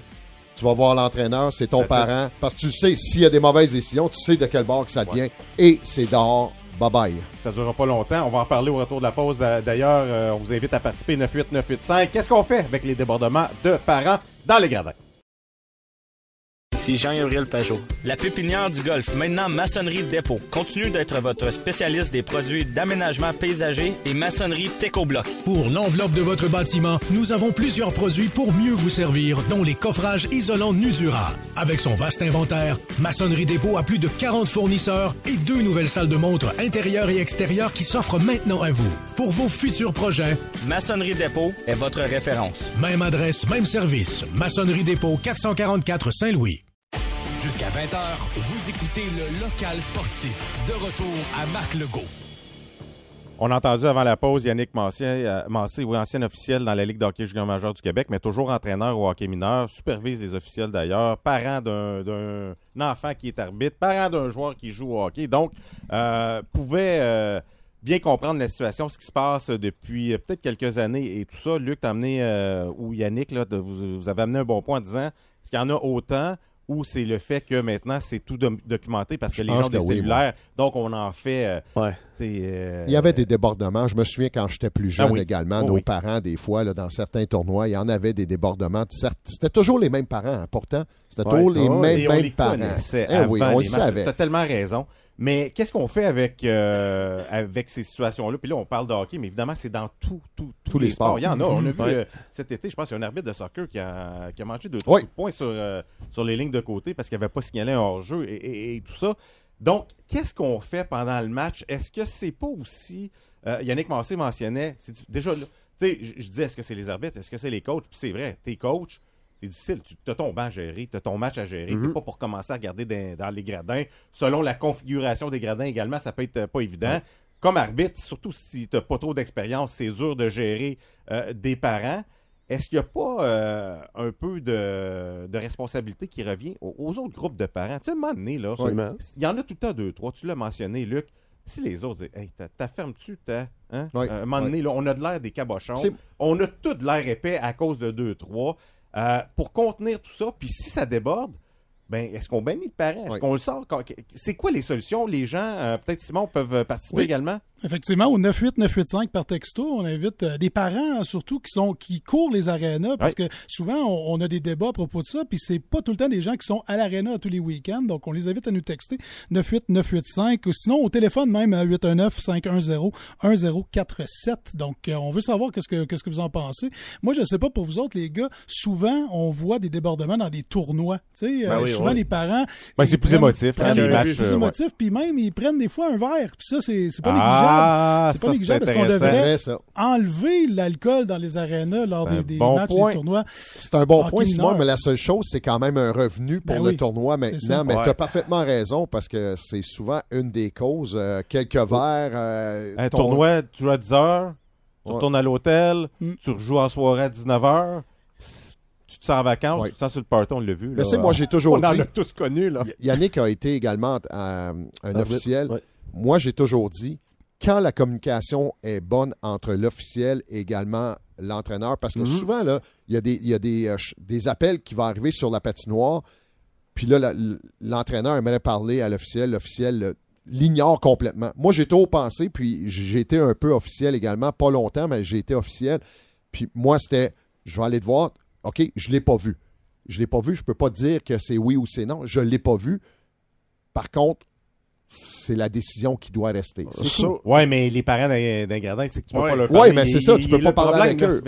tu vas voir l'entraîneur, c'est ton parent, parce que tu sais, s'il y a des mauvaises décisions, tu sais de quel bord que ça vient, et c'est dehors. Bye-bye. Ça ne durera pas longtemps. On va en parler au retour de la pause. D'a- D'ailleurs, euh, on vous invite à participer 98985. Qu'est-ce qu'on fait avec les débordements de parents dans les gradins? Ici Jean-Gabriel Pajot. La pépinière du Golfe, maintenant maçonnerie dépôt, continue d'être votre spécialiste des produits d'aménagement paysager et maçonnerie Téco-Bloc. Pour l'enveloppe de votre bâtiment, nous avons plusieurs produits pour mieux vous servir, dont les coffrages isolants Nudura. Avec son vaste inventaire, Maçonnerie Dépôt a plus de 40 fournisseurs et deux nouvelles salles de montre intérieures et extérieures qui s'offrent maintenant à vous. Pour vos futurs projets, Maçonnerie dépôt est votre référence. même adresse, même service. Maçonnerie Dépôt 444 Saint-Louis. Jusqu'à 20h, vous écoutez le local sportif. De retour à Marc Legault. On a entendu avant la pause Yannick euh, Massé, oui, ancien officiel dans la Ligue d'hockey junior majeur du Québec, mais toujours entraîneur au hockey mineur, supervise les officiels d'ailleurs, parent d'un enfant qui est arbitre, parent d'un joueur qui joue au hockey. Donc, euh, pouvait euh, bien comprendre la situation, ce qui se passe depuis euh, peut-être quelques années et tout ça. Luc, t'as amené, ou Yannick, là, vous, vous avez amené un bon point en disant, est-ce qu'il y en a autant ou c'est le fait que maintenant c'est tout documenté parce que Je les gens ont des oui, cellulaires, donc on en fait... euh, Ouais. euh, Il y avait des débordements. Je me souviens quand j'étais plus jeune Ah oui. également, Oh nos oui. parents, des fois, là, dans certains tournois, il y en avait des débordements. Certes, C'était toujours les mêmes parents, hein, pourtant. C'était toujours les mêmes, et on mêmes les parents. Eh oui, on les le savait. T'as tellement raison. Mais qu'est-ce qu'on fait avec, euh, avec ces situations-là? Puis là, on parle de hockey, mais évidemment, c'est dans tout, tout, tous, Tous les, les sports. sports. Il y en a. On a vu Ouais. euh, cet été, je pense qu'il y a un arbitre de soccer qui a, qui a mangé deux, trois coups de poing sur, euh, sur les lignes de côté parce qu'il n'avait pas signalé un hors-jeu et, et- et tout ça. Donc, qu'est-ce qu'on fait pendant le match? Est-ce que c'est pas aussi. Yannick Massé mentionnait. Déjà, tu sais, je je dis est-ce que c'est les arbitres? Est-ce que c'est les coachs? Puis c'est vrai, t'es coach. C'est difficile. Tu as ton banc à gérer, tu as ton match à gérer. Mhm. T'es pas pour commencer à regarder dans, dans les gradins. Selon la configuration des gradins également, ça peut être euh, pas évident. Comme arbitre, surtout si tu pas trop d'expérience, c'est dur de gérer euh, des parents. Est-ce qu'il n'y a pas euh, un peu de, de responsabilité qui revient aux, aux autres groupes de parents? Tu sais, à un moment donné, là, il y en a tout le temps deux, trois. Tu l'as mentionné, Luc. Si les autres disent, hey, fermes-tu, t'as. Hein? Oui, Euh, à un moment donné, là, on a de l'air des cabochons. On a tout de l'air épais à cause de deux, trois. Euh, pour contenir tout ça, puis si ça déborde, ben, est-ce qu'on bannit le parent? Est-ce Oui. qu'on le sort? C'est quoi les solutions? Les gens, euh, peut-être Simon, peuvent euh, participer Oui. également? Effectivement, au 98985 par texto, on invite euh, des parents surtout qui sont qui courent les arénas parce que souvent on, on a des débats à propos de ça puis c'est pas tout le temps des gens qui sont à l'aréna tous les week-ends donc on les invite à nous texter 98985 ou sinon au téléphone même à 819 510 1047 donc euh, on veut savoir qu'est-ce que qu'est-ce que vous en pensez. Moi je sais pas pour vous autres les gars, souvent on voit des débordements dans des tournois, tu sais Ben euh, oui, souvent oui. les parents Ben, c'est plus émotif, hein, les matchs, plus émotif, puis même ils prennent des fois un verre puis ça c'est c'est pas Ah, négligeable. C'est pas négligeable parce qu'on devrait enlever l'alcool dans les arénas lors des, un des bon matchs point. des tournois. C'est un bon point, Simon, mais la seule chose, c'est quand même un revenu pour Ben le oui, tournoi maintenant. Mais Ouais. tu as parfaitement raison parce que c'est souvent une des causes. euh, quelques verres. euh, Un ton- tournoi, tu joues à 10 heures, tu Ouais. retournes à l'hôtel, Mm. tu rejoues en soirée à 19 heures, tu te sens en vacances, Ouais. tu te sens sur le party, on l'a vu. Mais c'est moi, j'ai toujours [laughs] on en dit- a tous connu, là. Yannick a été également euh, un Arbitre, officiel. ouais. Moi, j'ai toujours dit, quand la communication est bonne entre l'officiel et également l'entraîneur, parce que Mhm. souvent, là, il y a, des, il y a des, euh, des appels qui vont arriver sur la patinoire, puis là, l'entraîneur aimerait parler à l'officiel, l'officiel l'ignore complètement. Moi, j'ai toujours pensé, puis j'ai été un peu officiel également, pas longtemps, mais j'ai été officiel. Puis moi, c'était, je vais aller te voir, OK, je l'ai pas vu. Je l'ai pas vu, je peux pas dire que c'est oui ou c'est non, je l'ai pas vu. Par contre, c'est la décision qui doit rester. Ouais, mais les parents d'un gradin, c'est que tu peux Ouais. pas leur Ouais, parler. mais c'est ça, tu peux pas le parler avec eux.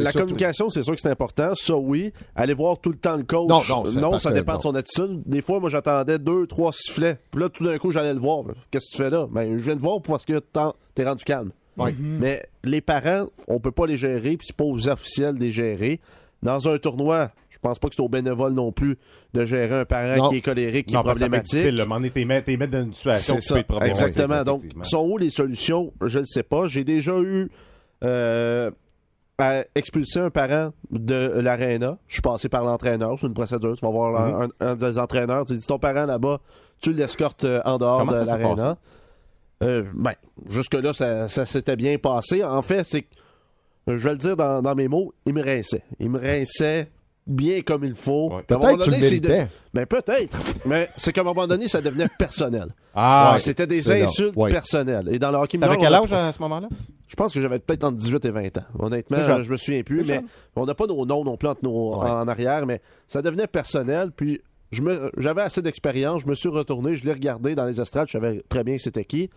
la ça. communication, c'est sûr que c'est important. Ça, oui. Aller voir tout le temps le coach. Non, non, parce ça que- dépend non. de son attitude. Des fois, moi, j'attendais deux, trois sifflets. Puis là, tout d'un coup, j'allais le voir. Qu'est-ce que tu fais là? Ben, je viens te voir parce que t'es rendu calme. Ouais. Mais les parents, on peut pas les gérer, puis c'est pas aux officiels de les gérer. Dans un tournoi, pense pas que c'est au bénévole non plus de gérer un parent Non. qui est colérique, qui Non, est problématique. difficile, là. M'en est- t'es mettre dans une situation C'est qui peut être problématique. Exactement. Donc, sont où les solutions? Je ne sais pas. J'ai déjà eu euh, à expulser un parent de l'aréna. Je suis passé par l'entraîneur. C'est une procédure. Tu vas voir Mhm. un, un des entraîneurs. Tu dis ton parent là-bas, tu l'escortes euh, en dehors Comment de l'aréna. Euh, ben, jusque-là, ça, ça s'était bien passé. En fait, c'est que, je vais le dire dans, dans mes mots, il me rinçait. Il me rinçait bien comme il faut. Peut-être tu de-. Ben, peut-être. Mais c'est qu'à un moment donné, ça devenait personnel. Ah, Ouais, C'était des insultes Ouais. personnelles. Et dans le hockey T'avais quel a- âge à ce moment-là? Je pense que j'avais peut-être entre 18 et 20 ans. Honnêtement, je me souviens plus, mais on n'a pas nos noms non plus entre nos- Ouais. en arrière, mais ça devenait personnel. Puis je me, j'avais assez d'expérience, je me suis retourné, je l'ai regardé dans les estrades, je savais très bien c'était qui.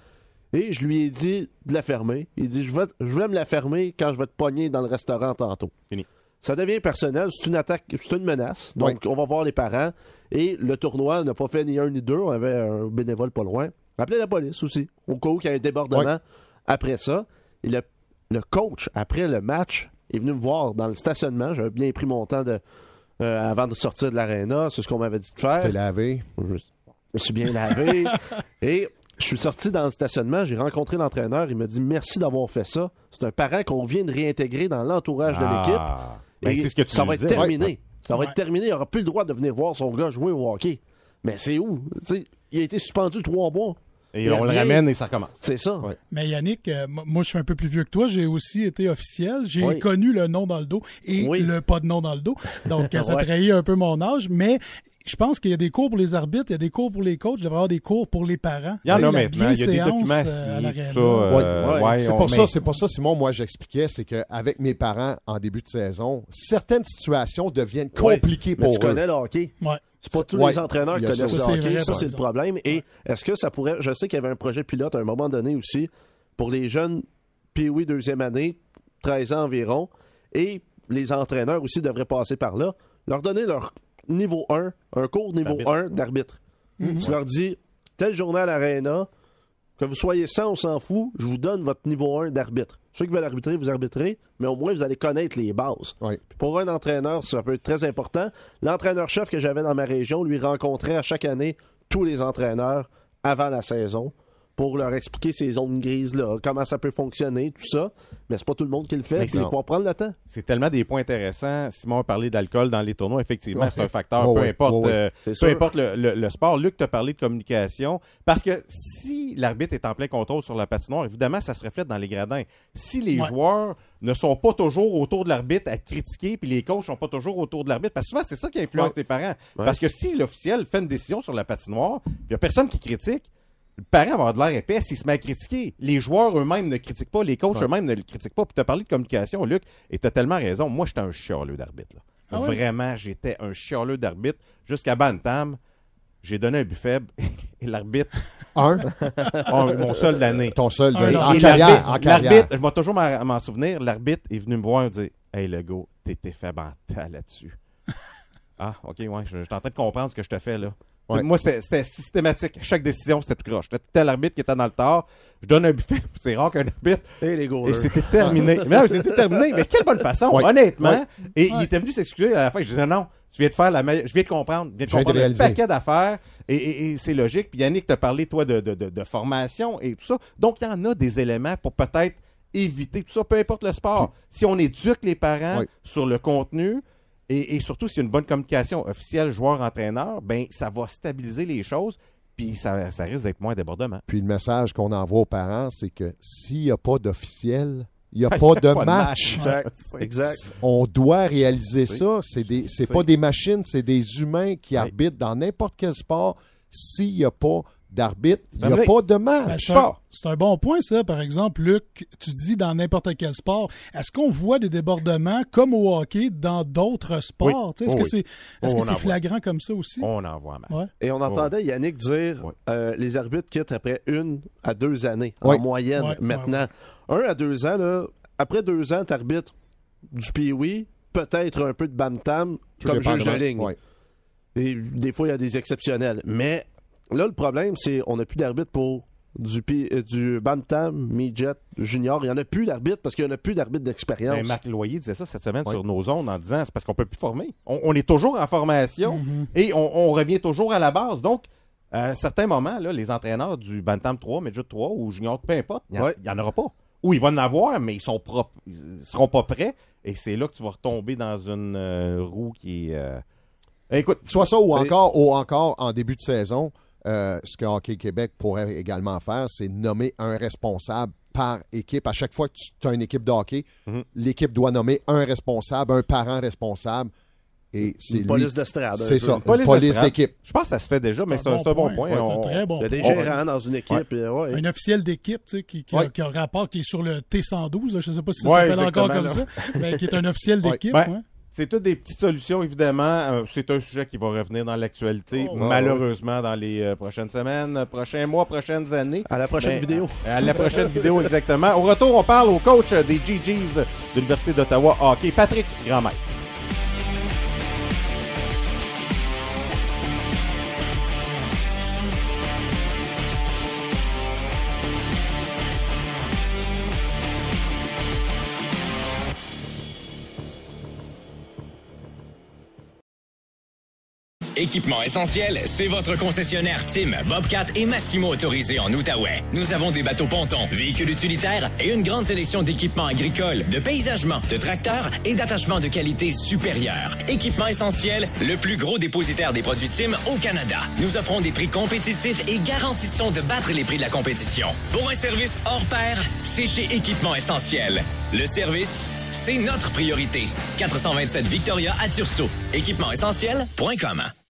Et je lui ai dit de la fermer. Il dit Je vais, je vais me la fermer quand je vais te pogner dans le restaurant tantôt. Fini. Ça devient personnel, c'est une attaque, c'est une menace. Donc, on va voir les parents. Et le tournoi n'a pas fait ni un ni deux. On avait un bénévole pas loin. Appelez la police aussi, au cas où il y a un débordement après ça. Et le, le coach, après le match, est venu me voir dans le stationnement. J'avais bien pris mon temps de, euh, avant de sortir de l'aréna. C'est ce qu'on m'avait dit de faire. Tu t'es lavé. Je me suis bien lavé. [laughs] et je suis sorti dans le stationnement, j'ai rencontré l'entraîneur, il m'a dit merci d'avoir fait ça. C'est un parent qu'on vient de réintégrer dans l'entourage de Ah. l'équipe. Ben, Et c'est ce que tu ça va être terminé. Ouais. Ça va Ouais. être terminé. Il n'aura plus le droit de venir voir son gars jouer au hockey. Mais c'est où? Il a été suspendu trois mois. Et on le ramène et ça recommence. C'est ça. Ouais. Mais Yannick, euh, moi je suis un peu plus vieux que toi, j'ai aussi été officiel, j'ai Oui. connu le nom dans le dos et Oui. le pas de nom dans le dos. Donc [laughs] euh, ça Ouais. trahit un peu mon âge, mais je pense qu'il y a des cours pour les arbitres, il y a des cours pour les coachs, il devrait y avoir des cours pour les parents. Il y en Tu a maintenant. Il y a des documents euh, euh, Ouais. ouais, c'est pour met- ça, c'est pour ça, Simon, moi j'expliquais, c'est qu'avec mes parents en début de saison, certaines situations deviennent Ouais. compliquées Mais pour tu eux. connais le hockey. Ouais. C'est pas tous Ouais. les entraîneurs qui connaissent ça. le Ça, c'est hockey. ça, c'est le problème. Et est-ce que ça pourrait. Je sais qu'il y avait un projet pilote à un moment donné aussi pour les jeunes Pee-Wee deuxième année, 13 ans environ, et les entraîneurs aussi devraient passer par là, leur donner leur niveau 1, un cours niveau D'arbitre. 1 d'arbitre. Tu leur dis, telle journée à l'Arena, que vous soyez 100 ou 100 fout, je vous donne votre niveau 1 d'arbitre. Ceux qui veulent arbitrer, vous arbitrez, mais au moins vous allez connaître les bases. Oui. Pour un entraîneur, ça peut être très important. L'entraîneur-chef que j'avais dans ma région, lui rencontrait à chaque année tous les entraîneurs avant la saison pour leur expliquer ces zones grises-là, comment ça peut fonctionner, tout ça. Mais c'est pas tout le monde qui le fait, il c'est- faut prendre le temps. C'est tellement des points intéressants. Simon a parlé d'alcool dans les tournois. Effectivement, Ouais. c'est un facteur. Ouais, peu ouais. importe, Ouais, ouais. euh, peu importe le, le- le sport. Luc t'a parlé de communication. Parce que si l'arbitre est en plein contrôle sur la patinoire, évidemment, ça se reflète dans les gradins. Si les Ouais. joueurs ne sont pas toujours autour de l'arbitre à critiquer, puis les coachs sont pas toujours autour de l'arbitre, parce que souvent, c'est ça qui influence Ouais. les parents. Ouais. Parce que si l'officiel fait une décision sur la patinoire, il n'y a personne qui critique, va avoir de l'air épais s'il se met à critiquer. Les joueurs eux-mêmes ne critiquent pas, les coachs Ouais. eux-mêmes ne le critiquent pas. Puis tu as parlé de communication, Luc, et tu as tellement raison. Moi, j'étais un chialeux d'arbitre. Ah? Vraiment, j'étais un chialeux d'arbitre. Jusqu'à Bantam, j'ai donné un but faible [laughs] et l'arbitre, [laughs] Un, oh, mon seul d'année. ton seul Un, en carrière. En carrière. Je vais toujours m'en souvenir, l'arbitre est venu me voir et me dire Hey, le gars, t'étais faible en là-dessus. ah, ok, ouais, je, je suis en train de comprendre ce que je te fais là. Ouais. Moi, c'était systématique. Chaque décision, c'était tout croche. C'était temps l'arbitre qui était dans le tort. Je donne un buffet. [laughs] C'est rare qu'un arbitre. Et les Et goalers. c'était terminé. [laughs] mais c'était terminé. Mais quelle bonne façon, Ouais. honnêtement. Ouais. Et il était venu s'excuser à la fin. Je disais non, tu viens de faire la meilleure. Je viens de comprendre. Je viens de Je viens de comprendre un paquet d'affaires. Et, et- et c'est logique. Puis Yannick t'a parlé, toi, de, de, de, de formation et tout ça. Donc, il y en a des éléments pour peut-être éviter tout ça, peu importe le sport. Si on éduque les parents Oui. sur le contenu, et, et surtout s'il y a une bonne communication officielle joueur-entraîneur, ben ça va stabiliser les choses, puis ça, ça risque d'être moins débordement. Puis le message qu'on envoie aux parents, c'est que s'il n'y a pas d'officiel, il n'y [laughs] a pas a de pas de match. Exact. [laughs] Exact. On doit réaliser ça. C'est des, c'est pas des machines, c'est des humains qui Oui. arbitrent dans n'importe quel sport. S'il n'y a pas d'arbitre, il n'y a pas de Ben, match. c'est un, c'est un bon point, ça. Par exemple, Luc, tu dis dans n'importe quel sport. Est-ce qu'on voit des débordements comme au hockey dans d'autres sports? Tu Est-ce Oh que oui. c'est est-ce Oh, que c'est flagrant comme ça aussi? On en voit masse. Ouais. Et on entendait Yannick dire euh, les arbitres quittent après une à deux années, en moyenne Ouais, maintenant. Un à deux ans, là, après deux ans, t'arbitres du pee peut-être un peu de bam-tam comme juge de ligne. Et des fois, il y a des exceptionnels. Mais là, le problème, c'est on n'a plus d'arbitre pour du, P- euh, du Bantam, Midget, Junior. Il n'y en a plus d'arbitre parce qu'il n'y en a plus d'arbitre d'expérience. Ben, Marc Loyer disait ça cette semaine Oui. sur nos zones en disant c'est parce qu'on peut plus former. On, on est toujours en formation Mhm. et on, on revient toujours à la base. Donc, à un certain moment, là, les entraîneurs du Bantam 3, Midget 3 ou Junior, peu importe, il n'y en, aura pas. Ou ils vont en avoir, mais ils sont propres, ils seront pas prêts. Et c'est là que tu vas retomber dans une euh, roue qui est. euh, Écoute, Soit ça ou encore, ou encore en début de saison, euh, ce que Hockey Québec pourrait également faire, c'est nommer un responsable par équipe. À chaque fois que tu as une équipe de hockey, Mhm. l'équipe doit nommer un responsable, un parent responsable. Et c'est Une lui- police d'estrade, C'est ça, Une police d'équipe. Je pense que ça se fait déjà, mais c'est un, bon c'est un bon point. point. Ouais, c'est un très bon Il y a des point. gérants dans une équipe. et, ouais. Un officiel d'équipe, tu sais, qui, qui, a, Ouais. qui a un rapport qui est sur le T112, là, je ne sais pas si ça Ouais, s'appelle encore comme ça, mais qui est un officiel Ouais. d'équipe. C'est toutes des petites solutions, évidemment. Euh, c'est un sujet qui va revenir dans l'actualité, Oh, malheureusement, dans les euh, prochaines semaines, euh, prochains mois, prochaines années. À la prochaine vidéo. À, à la prochaine vidéo, exactement. Au retour, on parle au coach euh, des GGs de l'Université d'Ottawa Hockey, Patrick Grandmaître. Équipement essentiel, c'est votre concessionnaire Tim, Bobcat et Massimo autorisé en Outaouais. Nous avons des bateaux pontons, véhicules utilitaires et une grande sélection d'équipements agricoles, de paysagement, de tracteurs et d'attachements de qualité supérieure. Équipement essentiel, le plus gros dépositaire des produits Tim au Canada. Nous offrons des prix compétitifs et garantissons de battre les prix de la compétition. Pour un service hors pair, c'est chez Équipement essentiel. Le service, c'est notre priorité. 427 Victoria à Tursault. Équipement-essentiel.com. Au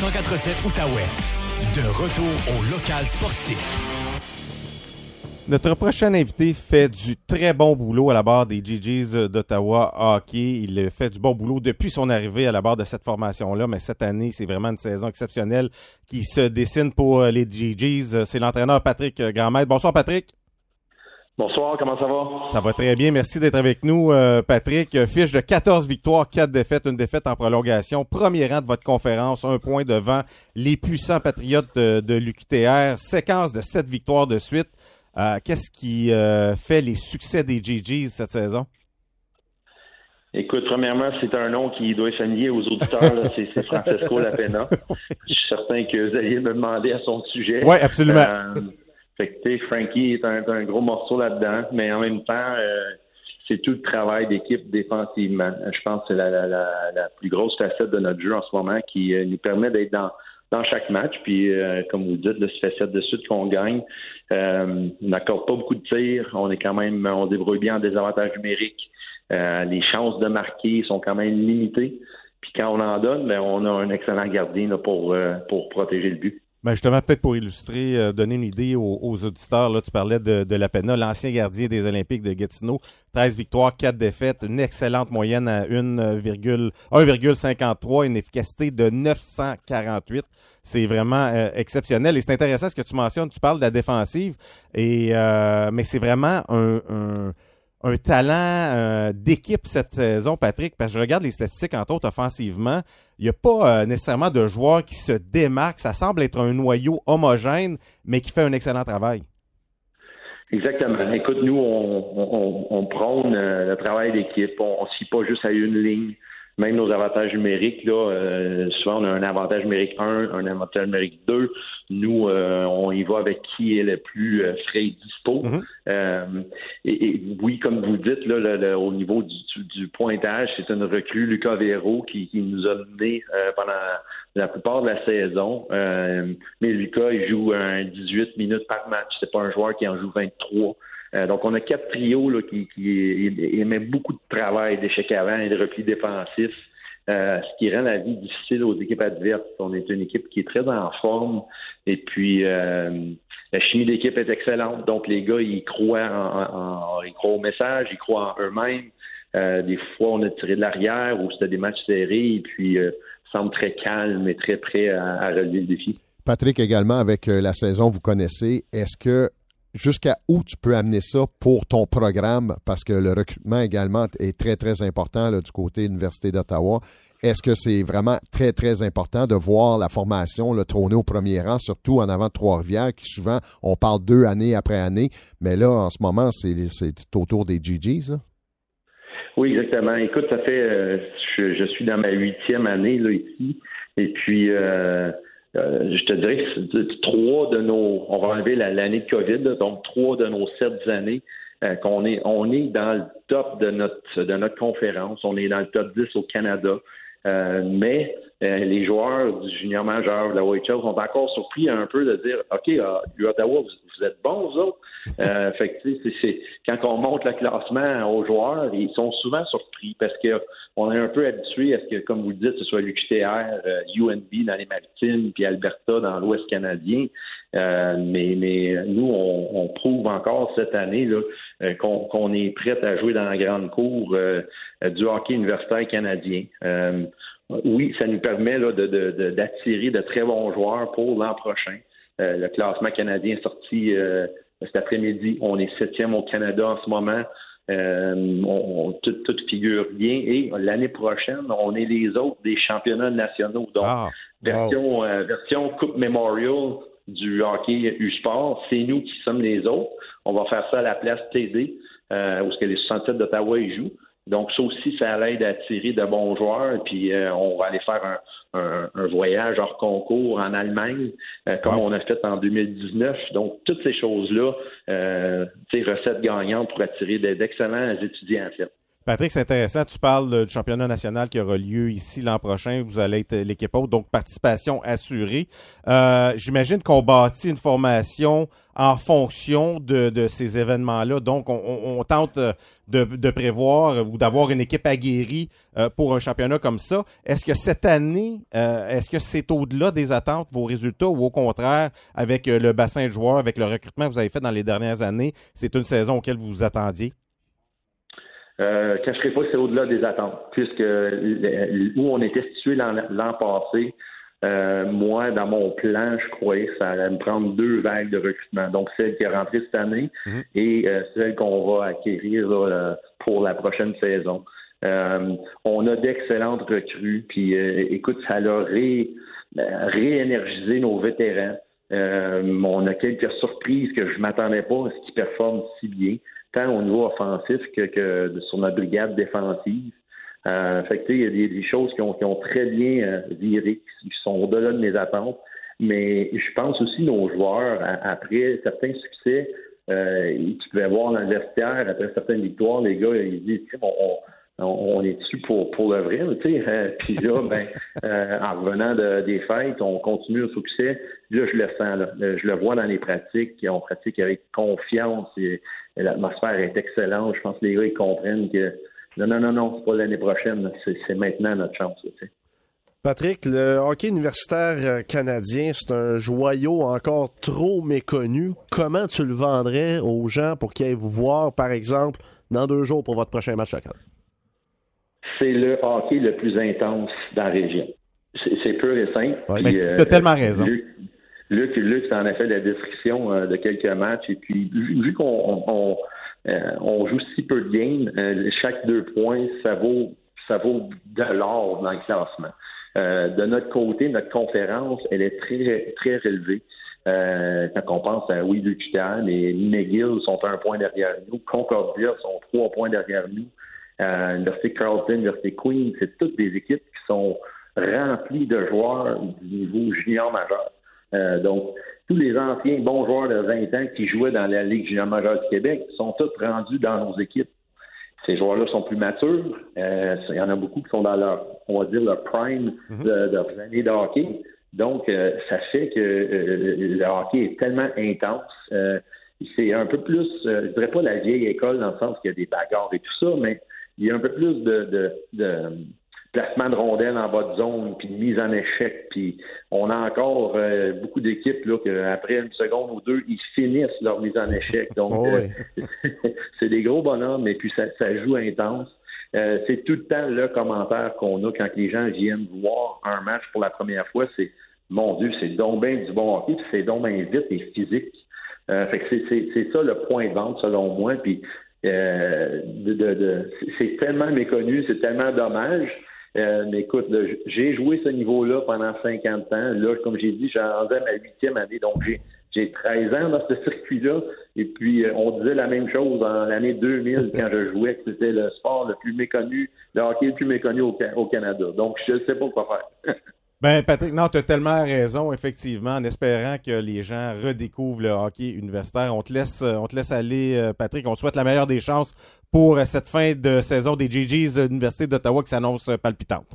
1047 Outaouais. De retour au local sportif. Notre prochain invité fait du très bon boulot à la barre des GGs d'Ottawa Hockey. Il fait du bon boulot depuis son arrivée à la barre de cette formation-là, mais cette année, c'est vraiment une saison exceptionnelle qui se dessine pour les GGs. C'est l'entraîneur Patrick Grandmaître. Bonsoir Patrick. Bonsoir, comment ça va? Ça va très bien. Merci d'être avec nous, euh, Patrick. Fiche de 14 victoires, 4 défaites, une défaite en prolongation. Premier rang de votre conférence, un point devant les puissants patriotes de, de l'UQTR. Séquence de 7 victoires de suite. Euh, Qu'est-ce qui euh, fait les succès des GGs cette saison? Écoute, premièrement, c'est un nom qui doit être familier aux auditeurs. C'est Francesco Lapena. [laughs] Je suis certain que vous alliez me demander à son sujet. Ouais, absolument. Fait que, tu sais, Frankie est un, un gros morceau là-dedans, mais en même temps, euh, c'est tout le travail d'équipe défensivement. Je pense que c'est la, la, la, la plus grosse facette de notre jeu en ce moment qui euh, nous permet d'être dans dans chaque match. Puis, euh, comme vous dites, là, ça fait de suite qu'on gagne. Euh, on n'accorde pas beaucoup de tirs. On est quand même, on débrouille bien en désavantage numérique. Euh, les chances de marquer sont quand même limitées. Puis quand on en donne, ben, on a un excellent gardien là, pour, pour protéger le but. Ben justement, peut-être pour illustrer, euh, donner une idée aux, aux auditeurs, là, tu parlais de, de Lapena, l'ancien gardien des Olympiques de Gatineau. 13 victoires, 4 défaites, une excellente moyenne à 1,53, 1,53, une efficacité de 948. C'est vraiment euh, exceptionnel. Et c'est intéressant ce que tu mentionnes. Tu parles de la défensive, et euh, mais c'est vraiment un, un, un talent euh, d'équipe cette saison, Patrick, parce que je regarde les statistiques, entre autres, offensivement. Il n'y a pas euh, nécessairement de joueurs qui se démarquent. Ça semble être un noyau homogène, mais qui fait un excellent travail. Exactement. Écoute, nous, on, prône euh, le travail d'équipe. On ne fie pas juste à une ligne. Même nos avantages numériques, là, euh, souvent on a un avantage numérique 1, un avantage numérique 2. Nous, euh, on y va avec qui est le plus euh, frais et dispo. Euh, et, et oui, comme vous dites, là, le- le- au niveau du, du- du pointage, c'est une recrue, Lucas Véro, qui, qui nous a mené euh, pendant la plupart de la saison. Euh, mais Lucas, il joue un 18 minutes par match. C'est pas un joueur qui en joue 23. Euh, donc, on a quatre trios là, qui, qui beaucoup de travail d'échec avant et de repli défensif, euh, ce qui rend la vie difficile aux équipes adverses. On est une équipe qui est très en forme et puis euh, la chimie d'équipe est excellente. Donc, les gars, ils croient, en, croient au message, ils croient en eux-mêmes. Des fois, on a tiré de l'arrière ou c'était des matchs serrés et puis semble très calme et très prêt à, à relever le défi. Patrick, également, avec la saison, vous connaissez, est-ce que jusqu'à où tu peux amener ça pour ton programme, parce que le recrutement également est très, très important là, du côté de l'Université d'Ottawa. Est-ce que c'est vraiment très, très important de voir la formation le trôner au premier rang, surtout en avant de Trois-Rivières, qui souvent, on parle deux années après année, mais là, en ce moment, c'est autour des GGs. Oui, exactement. Écoute, ça fait, euh, je, je, suis dans ma huitième année là ici, et puis euh, euh, je te dirais que trois de nos, on va enlever l'année de COVID, donc trois de nos sept années qu'on est, on est dans le top de notre de notre conférence, on est dans le top 10 au Canada. mais les joueurs du junior majeur de la OHL sont encore surpris un peu de dire OK, uh, Ottawa, vous, vous, êtes bons, vous autres. Euh, [laughs] fait que, c'est, quand on monte le classement aux joueurs, ils sont souvent surpris parce qu'on est un peu habitué à ce que, comme vous le dites, ce soit l'UQTR, euh, UNB dans les Maritimes, puis Alberta dans l'Ouest canadien. Euh, mais, mais nous, on, on, prouve encore cette année là, euh, qu'on, qu'on est prêt à jouer dans la grande cour euh, du hockey universitaire canadien. Oui, ça nous permet là, de, de, d'attirer de très bons joueurs pour l'an prochain. le classement canadien est sorti cet après-midi. On est septième au Canada en ce moment. Euh, on, tout, figure bien. Et l'année prochaine, on est les autres des championnats nationaux. Donc, ah, version, euh, version Coupe Memorial du hockey U-Sport, c'est nous qui sommes les autres. On va faire ça à la place TD, euh, où ce que les 67 d'Ottawa jouent. Donc, ça aussi, ça l'aide à attirer de bons joueurs. Puis, euh, on va aller faire un, voyage hors concours en Allemagne, euh, comme on a fait en 2019. Donc, toutes ces choses-là, euh, recettes gagnantes pour attirer d'excellents étudiants en fait. Patrick, c'est intéressant. Tu parles du championnat national qui aura lieu ici l'an prochain. Vous allez être l'équipe haute, donc participation assurée. Euh, J'imagine qu'on bâtit une formation en fonction de, ces événements-là. Donc, on, tente de, de, prévoir ou d'avoir une équipe aguerrie euh, pour un championnat comme ça. Est-ce que cette année, euh, est-ce que c'est au-delà des attentes, vos résultats, ou au contraire, avec euh, le bassin de joueurs, avec le recrutement que vous avez fait dans les dernières années, c'est une saison auquel vous vous attendiez? Euh, cacherai pas c'est au-delà des attentes, puisque où on était situé l'an passé, euh, moi, dans mon plan, je croyais que ça allait me prendre deux vagues de recrutement. Donc, celle qui est rentrée cette année mhm. et euh, celle qu'on va acquérir pour la prochaine saison. Euh, on a d'excellentes recrues, puis écoute, ça a ré, réénergisé nos vétérans. on a quelques surprises que je m'attendais pas à ce qu'ils performent si bien tant au niveau offensif que, sur notre brigade défensive. Euh, fait il y a des, choses qui ont, très bien euh, viré, qui sont au-delà de mes attentes. Mais je pense aussi nos joueurs, après certains succès, euh, tu pouvais voir dans le après certaines victoires, les gars, ils disent on, on, est dessus pour, pour le vrai. Euh, [laughs] puis là, ben, euh, en revenant des fêtes, on continue le succès. Là, je le sens, là. je le vois dans les pratiques. On pratique avec confiance et, l'atmosphère est excellente. Je pense que les gars, ils comprennent que non, non, non, non, c'est pas l'année prochaine. C'est maintenant notre chance. Patrick, le hockey universitaire euh, canadien, c'est un joyau encore trop méconnu. Comment tu le vendrais aux gens pour qu'ils aillent vous voir, par exemple, dans deux jours pour votre prochain match local? c'est le hockey le plus intense dans la région. C'est pur et simple. tu as euh, tellement raison. Luc, Luc, en a fait la description euh, de quelques matchs. Et puis, vu qu'on euh, on, joue si peu de games, chaque deux points, ça vaut, ça vaut de l'or dans le classement. de notre côté, notre conférence, elle est très, très relevée. quand on pense à oui, Lucian et McGill sont un point derrière nous, Concordia sont trois points derrière nous. Euh, L'Université Carleton, l'Université Queen, c'est toutes des équipes qui sont remplies de joueurs du niveau junior majeur. Euh, donc, tous les anciens bons joueurs de 20 ans qui jouaient dans la Ligue junior majeure du Québec sont tous rendus dans nos équipes. Ces joueurs-là sont plus matures. Euh, il y en a beaucoup qui sont dans leur, on va dire, leur prime mhm. de, de, de hockey. Donc, euh, ça fait que le hockey est tellement intense. c'est un peu plus, je dirais pas la vieille école dans le sens qu'il y a des bagarres et tout ça, mais il y a un peu plus de, placement de rondelles en bas de zone, puis de mise en échec. Puis on a encore euh, beaucoup d'équipes là qu'après une seconde ou deux, ils finissent leur mise en échec. Donc oh, euh, [laughs] c'est des gros bonhommes, et puis ça, joue intense. Euh, c'est tout le temps le commentaire qu'on a quand les gens viennent voir un match pour la première fois, c'est mon Dieu, c'est donc bien du bon hockey, c'est donc bien vite et physique. Euh, fait que c'est- c'est c'est ça le point de vente, selon moi. Puis euh, de, de- de- c'est tellement méconnu, c'est tellement dommage. Euh, mais écoute, j'ai joué ce niveau-là pendant 50 ans. Là, comme j'ai dit, rendu à ma huitième année, donc j'ai j'ai 13 ans dans ce circuit-là. Et puis, euh, on disait la même chose en l'année 2000 quand je jouais, que c'était le sport le plus méconnu, le hockey le plus méconnu au, au Canada. Donc, je ne sais pas quoi faire. [laughs] Ben, Patrick, non, tu as tellement raison, effectivement, en espérant que les gens redécouvrent le hockey universitaire. On te laisse, euh, on te laisse aller, euh, Patrick. On te souhaite la meilleure des chances pour euh, cette fin de saison des GGs de l'Université d'Ottawa qui s'annonce palpitante.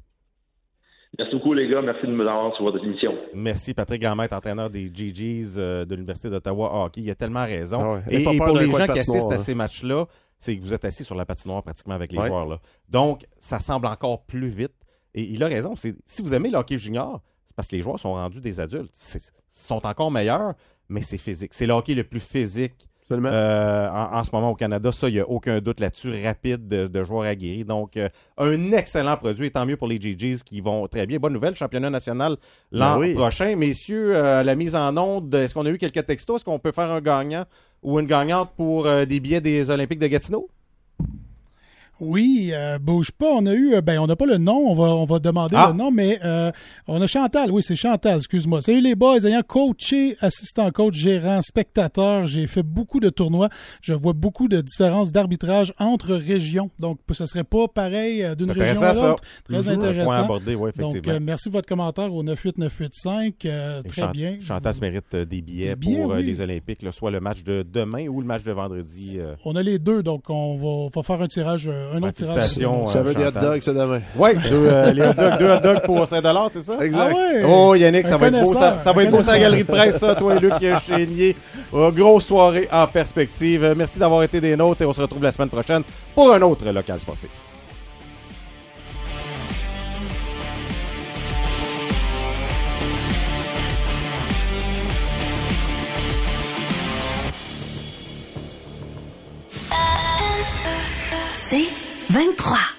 Merci beaucoup, les gars. Merci de me avoir sur votre émission. Merci, Patrick Grandmaître, entraîneur des GGs de l'Université d'Ottawa hockey. Il a tellement raison. Ah ouais. Et, pour les gens qui assistent à hein. ces matchs-là, c'est que vous êtes assis sur la patinoire pratiquement avec les Ouais. joueurs. Là. Donc, ça semble encore plus vite. Et il a raison. C'est, si vous aimez le hockey junior, c'est parce que les joueurs sont rendus des adultes. Ils sont encore meilleurs, mais c'est physique. C'est le hockey le plus physique euh, en, en ce moment au Canada. Ça, il n'y a aucun doute là-dessus. Rapide de, de joueurs aguerris. Donc, euh, un excellent produit. Et tant mieux pour les GGs qui vont très bien. Bonne nouvelle, championnat national l'an Ben oui. prochain. Messieurs, euh, la mise en onde, est-ce qu'on a eu quelques textos? Est-ce qu'on peut faire un gagnant ou une gagnante pour des billets des Olympiques de Gatineau? Oui, euh, bouge pas. On a eu, euh, ben, on n'a pas le nom. On va, on va demander Ah. le nom, mais euh, on a Chantal. Oui, c'est Chantal. Excuse-moi. Salut les boys. Ayant coaché, assistant coach, gérant, spectateur, j'ai fait beaucoup de tournois. Je vois beaucoup de différences d'arbitrage entre régions. Donc, ce serait pas pareil euh, d'une région à l'autre. Très. Un intéressant. point abordé, oui, Donc, euh, merci de votre commentaire au 98985. Euh, Et très bien. Chantal se mérite des billets Des billets, pour oui. les Olympiques, là, soit le match de demain ou le match de vendredi. On a les deux, donc on va, on va faire un tirage, un autre tirage. félicitations, Ça euh, veut des hot Chantal. dogs, ça, demain. Oui, [laughs] deux, euh, les hot dogs, deux hot dogs pour 5 c'est ça? Exact. Ah ouais? Oh, Yannick, ça Un va être beau. Ça, ça va être beau, galerie de presse, ça, toi et Luc Chénier. Euh, grosse soirée en perspective. Euh, Merci d'avoir été des nôtres et on se retrouve la semaine prochaine pour un autre local sportif. C'est 23.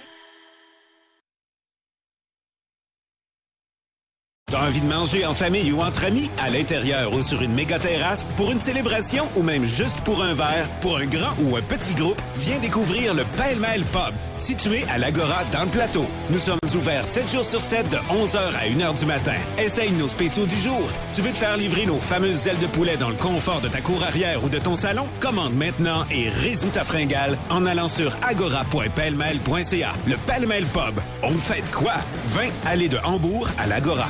T'as envie de manger en famille ou entre amis, à l'intérieur ou sur une méga terrasse, pour une célébration ou même juste pour un verre, pour un grand ou un petit groupe, viens découvrir le Pêle-Mêle Pub, situé à l'Agora dans le plateau. Nous sommes ouverts 7 jours sur 7 de 11h à 1h du matin. Essaye nos spéciaux du jour. Tu veux te faire livrer nos fameuses ailes de poulet dans le confort de ta cour arrière ou de ton salon? Commande maintenant et résous ta fringale en allant sur agora.pellemêle.ca. Le Pêle-Mêle Pub. On fait quoi? 20 allées de Hambourg à l'Agora.